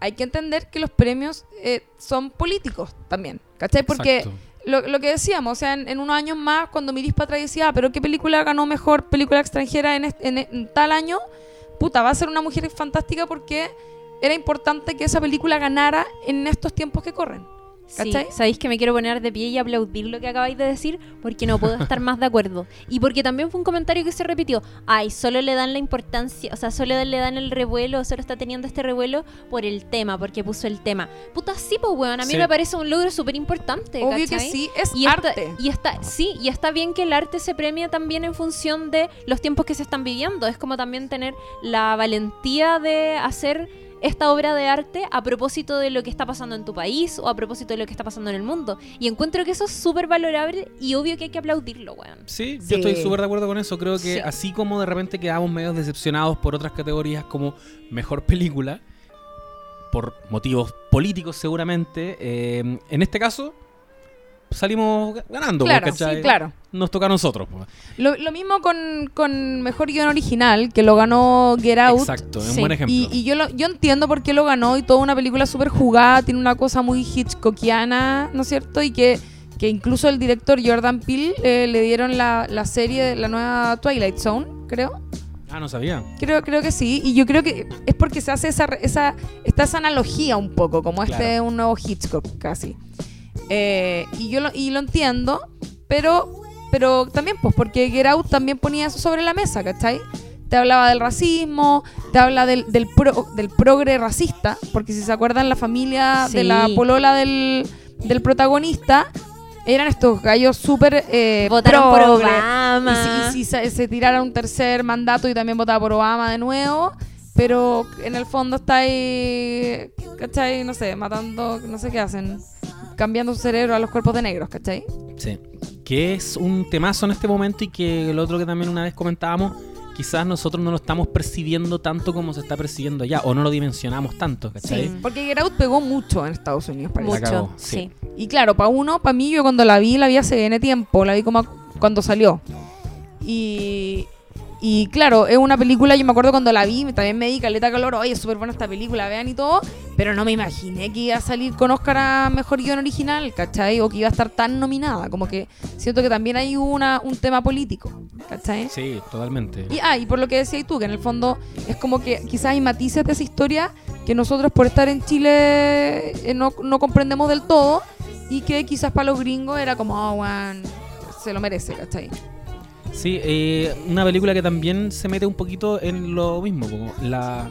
hay que entender que los premios eh, son políticos también. ¿Cachai? Porque Exacto. Lo, lo que decíamos, o sea, en, en unos años más, cuando mirís para atrás y ah, pero ¿qué película ganó mejor película extranjera en, en- en tal año? Puta, va a ser una mujer fantástica porque era importante que esa película ganara en estos tiempos que corren. Sí, ¿Cachai? sabéis que me quiero poner de pie y aplaudir lo que acabáis de decir porque no puedo estar más de acuerdo. Y porque también fue un comentario que se repitió. Ay, solo le dan la importancia, o sea, solo le dan el revuelo, solo está teniendo este revuelo por el tema, porque puso el tema. Puta, sí, pues, weón, a mí Sí. me parece un logro súper importante. Obvio que ¿cachai? sí, es Y está, arte. y está, sí, y está bien que el arte se premie también en función de los tiempos que se están viviendo. Es como también tener la valentía de hacer esta obra de arte a propósito de lo que está pasando en tu país o a propósito de lo que está pasando en el mundo. Y encuentro que eso es súper valorable y obvio que hay que aplaudirlo, weón. Sí, Sí. yo estoy súper de acuerdo con eso. Creo que Sí. así como de repente quedamos medio decepcionados por otras categorías como mejor película, por motivos políticos seguramente, eh, en este caso salimos ganando. Claro, ¿cachai? sí, claro. Nos toca a nosotros. pues. Lo, lo mismo con, con Mejor Guión Original, que lo ganó Get Out. Exacto, es un Sí. buen ejemplo. Y, y yo, lo- yo entiendo por qué lo ganó y toda una película súper jugada, tiene una cosa muy Hitchcockiana, ¿no es cierto? Y que, que incluso el director Jordan Peele eh, le dieron la, la serie, la nueva Twilight Zone, creo. Ah, no sabía. Creo, creo que sí. Y yo creo que es porque se hace esa, esa, está esa analogía un poco, como este Claro. es un nuevo Hitchcock casi. Eh, y yo lo, y lo entiendo, pero, pero también, pues, porque Get Out también ponía eso sobre la mesa, ¿cachai? Te hablaba del racismo, te habla del, del, pro- del progre racista, porque si se acuerdan, la familia de la polola del, del protagonista eran estos gallos súper eh, Votaron por. Obama. Y si, y si se, se tirara un tercer mandato y también votaba por Obama de nuevo, pero en el fondo está ahí, ¿cachai? No sé, matando, no sé qué hacen, cambiando su cerebro a los cuerpos de negros, ¿cachai? Sí. Que es un temazo en este momento y que el otro que también una vez comentábamos, quizás nosotros no lo estamos percibiendo tanto como se está percibiendo allá, o no lo dimensionamos tanto, ¿cachai? Sí. Porque Get Out pegó mucho en Estados Unidos, parece. Mucho, sí. sí. Y claro, para uno, para mí, yo cuando la vi, la vi hace N tiempo, la vi como cuando salió. Y, y claro, es una película, yo me acuerdo cuando la vi, también me di caleta calor, oye, es súper buena esta película, vean y todo, pero no me imaginé que iba a salir con Oscar a Mejor Guión Original, ¿cachai? O que iba a estar tan nominada, como que siento que también hay una, un tema político, ¿cachai? Sí, totalmente. Y, ah, y por lo que decías tú, que en el fondo es como que quizás hay matices de esa historia que nosotros por estar en Chile eh, no, no comprendemos del todo y que quizás para los gringos era como, oh, se lo merece, ¿cachai? Sí, eh, una película que también se mete un poquito en lo mismo, como la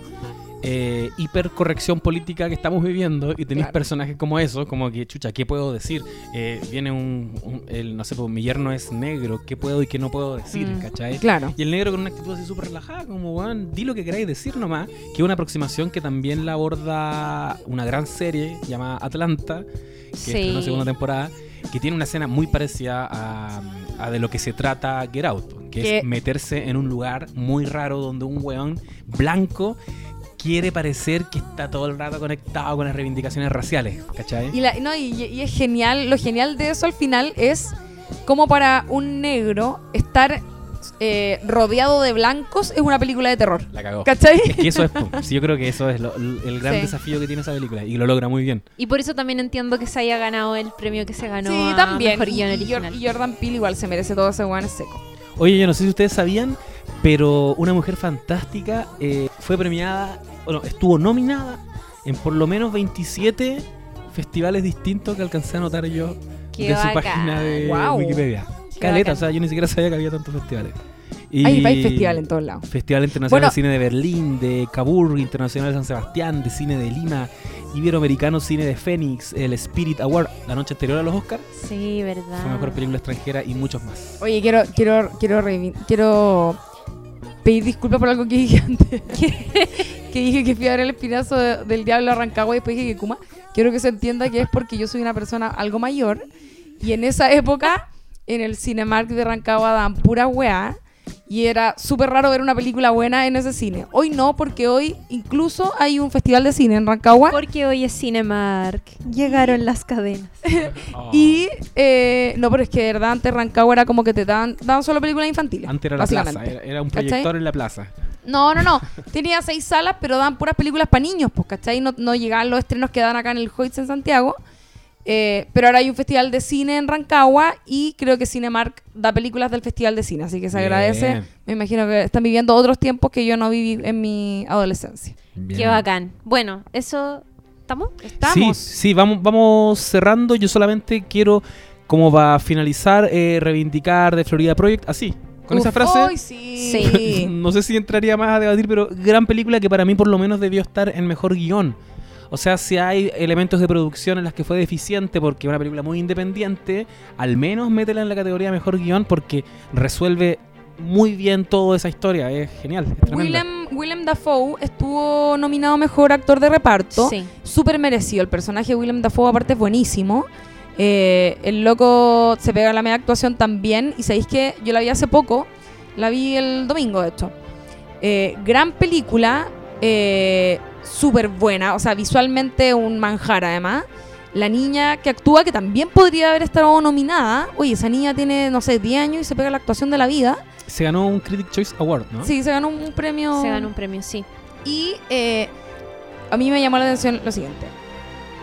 eh, hipercorrección política que estamos viviendo y tenéis Claro. personajes como esos, como que, chucha, ¿qué puedo decir? Eh, viene un, un- el, no sé, pues mi yerno es negro, ¿qué puedo y qué no puedo decir? Mm. ¿Cachai? Claro. Y el negro con una actitud así súper relajada, como, weón, di lo que queráis decir nomás, que es una aproximación que también la aborda una gran serie llamada Atlanta, que Sí. estrenó segunda temporada, que tiene una escena muy parecida a, a de lo que se trata Get Out, que es meterse en un lugar muy raro donde un weón blanco quiere parecer que está todo el rato conectado con las reivindicaciones raciales, ¿cachai? Y, la- no, y, y es genial, lo genial de eso al final es como para un negro estar eh, rodeado de blancos es una película de terror. La cagó. ¿Cachai? Es que eso es, (laughs) sí, yo creo que eso es lo- el gran Sí. desafío que tiene esa película y lo logra muy bien. Y por eso también entiendo que se haya ganado el premio que se ganó. Sí, a también. Mejor Y, guion y original. Jor- y Jordan Peele igual se merece todo ese es seco. Oye, yo no sé si ustedes sabían, pero una mujer fantástica eh, fue premiada, bueno, estuvo nominada en por lo menos 27 festivales distintos que alcancé a notar yo Qué de su bacán. página de. Wikipedia. Caleta, o sea, yo ni siquiera sabía que había tantos festivales. Y Hay, hay festival en todos lados. Festival Internacional Bueno. de Cine de Berlín, de Cabur, Internacional de San Sebastián, de Cine de Lima, Iberoamericano Cine de Fénix, el Spirit Award la noche anterior a los Oscars, Sí, verdad. fue mejor película extranjera y muchos más. Oye, quiero, quiero, quiero, quiero pedir disculpas por algo que dije (laughs) antes. (laughs) que dije que fui a ver el espinazo de- del diablo a Rancagua y después dije que Kuma. Quiero que se entienda que es porque yo soy una persona algo mayor y en esa época en el Cinemark de Rancagua dan pura weá Y era súper raro ver una película buena en ese cine. Hoy no, porque hoy incluso hay un festival de cine en Rancagua. Porque hoy es Cinemark. Llegaron las cadenas. (laughs) Y eh, no, pero es que de verdad antes Rancagua era como que te daban, daban solo películas infantiles. Antes era la plaza, era, era un ¿Cachai? proyector en la plaza. No, no, no. Tenía seis salas, pero daban puras películas para niños, pues, ¿cachai? No, no llegaban los estrenos que dan acá en el Hoyts en Santiago. Eh, pero ahora hay un festival de cine en Rancagua y creo que Cinemark da películas del festival de cine, así que se Bien. agradece. Me imagino que están viviendo otros tiempos que yo no viví en mi adolescencia. Bien. Qué bacán. Bueno, eso. ¿Estamos? Estamos. Sí, sí, vamos, vamos cerrando. Yo solamente quiero, como va a finalizar, eh, reivindicar de Florida Project, así, con Uf, esa frase. (laughs) no sé si entraría más a debatir, pero gran película que para mí por lo menos debió estar en mejor guion. O sea, si hay elementos de producción en las que fue deficiente porque es una película muy independiente, al menos métela en la categoría mejor guion porque resuelve muy bien toda esa historia. Es genial, es. Willem, Willem Dafoe estuvo nominado mejor actor de reparto. Sí. Súper merecido. El personaje de Willem Dafoe, aparte, es buenísimo. Eh, el loco se pega la media actuación también. Y sabéis que yo la vi hace poco. La vi el domingo, de hecho. Eh, gran película. eh, Súper buena. O sea, visualmente un manjar, además. La niña que actúa, que también podría haber estado nominada. Oye, esa niña tiene, no sé, 10 años y se pega la actuación de la vida. Se ganó un Critic Choice Award, ¿no? Sí, se ganó un premio. Se ganó un premio, sí. Y eh, a mí me llamó la atención lo siguiente.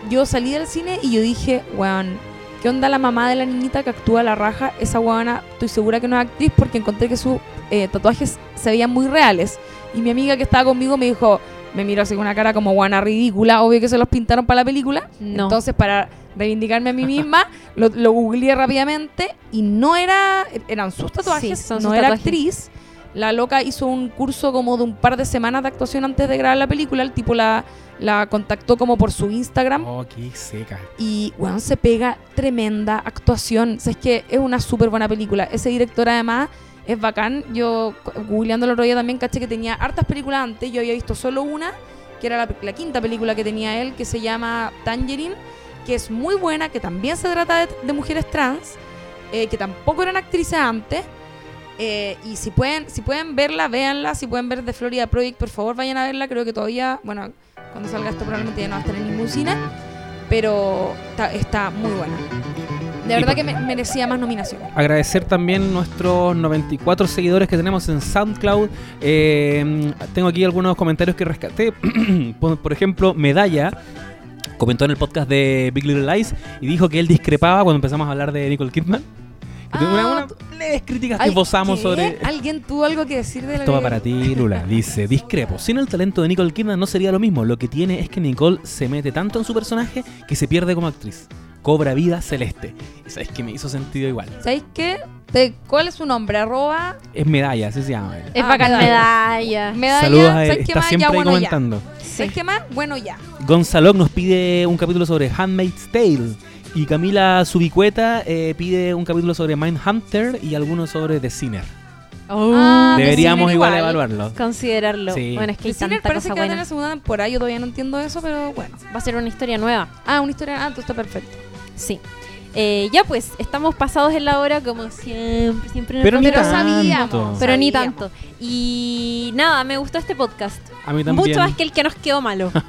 Yo salí del cine y yo dije, weón, ¿qué onda la mamá de la niñita que actúa la raja? Esa weona, estoy segura que no es actriz porque encontré que sus eh, tatuajes se veían muy reales. Y mi amiga que estaba conmigo me dijo, me miró así con una cara como guana ridícula, obvio que se los pintaron para la película. No. Entonces, para reivindicarme a mí misma, (laughs) lo, lo googleé rápidamente y no era, eran sus tatuajes, Sí, son no sus era tatuajes. actriz. La loca hizo un curso como de un par de semanas de actuación antes de grabar la película. El tipo la, la contactó como por su Instagram. Oh, qué seca. Y, weón, se pega tremenda actuación. O sea, es que es una súper buena película. Ese director, además, es bacán. Yo, googleando el otro día, también caché que tenía hartas películas antes. Yo había visto solo una, que era la, la quinta película que tenía él, que se llama Tangerine, que es muy buena, que también se trata de, de mujeres trans, eh, que tampoco eran actrices antes. Eh, y si pueden, si pueden verla, véanla. Si pueden ver The Florida Project, por favor, vayan a verla. Creo que todavía, bueno, cuando salga esto probablemente ya no va a estar en ningún cine. Pero está, está muy buena. De verdad que me- merecía más nominaciones. Agradecer también nuestros 94 seguidores que tenemos en SoundCloud. Eh, tengo aquí algunos comentarios que rescaté. (clears throat) por, ejemplo, Medalla comentó en el podcast de Big Little Lies y dijo que él discrepaba cuando empezamos a hablar de Nicole Kidman. Que tuvo una, Ah, una leves críticas que ¿qué? sobre... ¿Alguien tuvo algo que decir de la Esto va para ti, Lula. (laughs) Dice, discrepo. Sin el talento de Nicole Kidman no sería lo mismo. Lo que tiene es que Nicole se mete tanto en su personaje que se pierde como actriz. Cobra vida celeste. Y sabes que me hizo sentido igual. ¿Sabéis qué? Te- ¿Cuál es su nombre? Arroba Es medalla, así se llama. Es Ah, bacán medalla. medalla. Saludos a él. ¿Sabes qué Está más? siempre Ya, ahí bueno, comentando. ¿Sabes qué más? Bueno, ya. Gonzalo nos pide un capítulo sobre Handmaid's Tale. Y Camila Subicueta eh, pide un capítulo sobre Mindhunter y algunos sobre The Sinner. Ah, The Deberíamos igual, igual. evaluarlo. Considerarlo. Sí. Bueno, es que hay The Sinner tanta parece cosa que va a tener buena. la segunda temporada. Yo todavía no entiendo eso, pero bueno. Va a ser una historia nueva. Ah, una historia. Ah, entonces está perfecto. Sí. Eh, ya pues, estamos pasados en la hora como siempre, siempre en el Pero ni podcast. Pero tanto. sabíamos. Pero ni tanto. Y nada, me gustó este podcast. A mí también. Mucho más que el que nos quedó malo. (laughs)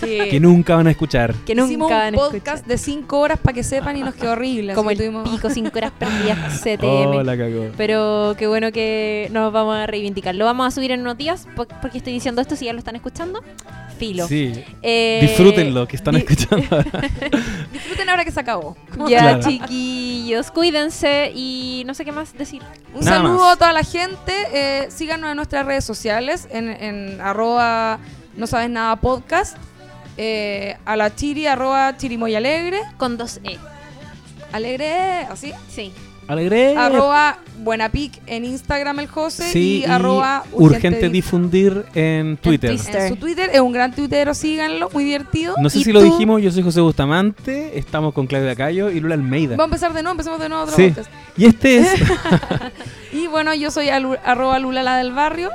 Sí. que nunca van a escuchar. que Hicimos nunca van un a podcast escuchar. de 5 horas para que sepan y nos quedó horrible. Como el tuvimos- pico, cinco horas (laughs) perdidas CTM. Oh, la cagó. Pero qué bueno que nos vamos a reivindicar. Lo vamos a subir en unos días. ¿Por por qué estoy diciendo esto si ya lo están escuchando? Filo. Sí. Eh, Disfrútenlo, que están di- escuchando ahora. (laughs) Disfruten ahora que se acabó. Ya, Claro. chiquillos, cuídense y no sé qué más decir. Un Nada saludo más. a toda la gente. eh, síganos en nuestras redes sociales, en, en arroba no sabes nada podcast. eh, a la chiri, arroba chirimoy alegre. Con dos E. Alegre, así. Sí. Alegre. Arroba buenapic en Instagram el José. Sí, y, arroba urgente dif- difundir en Twitter. Twitter. en su Twitter. Es un gran tuitero, síganlo, muy divertido. No sé ¿Y si lo dijimos, yo soy José Bustamante, estamos con Claudia Cayo y Lula Almeida. Vamos a empezar de nuevo, empecemos de nuevo otro Sí. Y este es (laughs) Y bueno, yo soy arroba Lula la del barrio.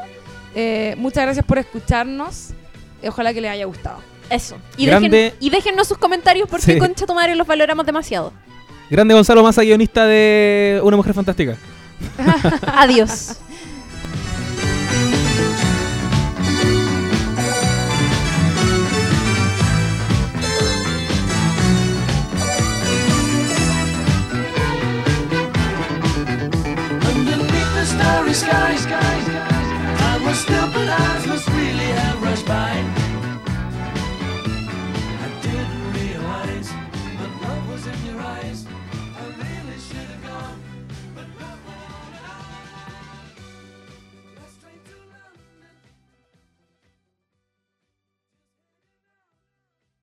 Eh, muchas gracias por escucharnos. Eh, Ojalá que les haya gustado. Eso. Y, Grande. dejen, y déjennos sus comentarios porque Sí. concha tu madre los valoramos demasiado. Grande Gonzalo Massa, guionista de Una Mujer Fantástica. (laughs) Adiós. starry skies, skies, skies. Time was still, but eyes must really have rushed by.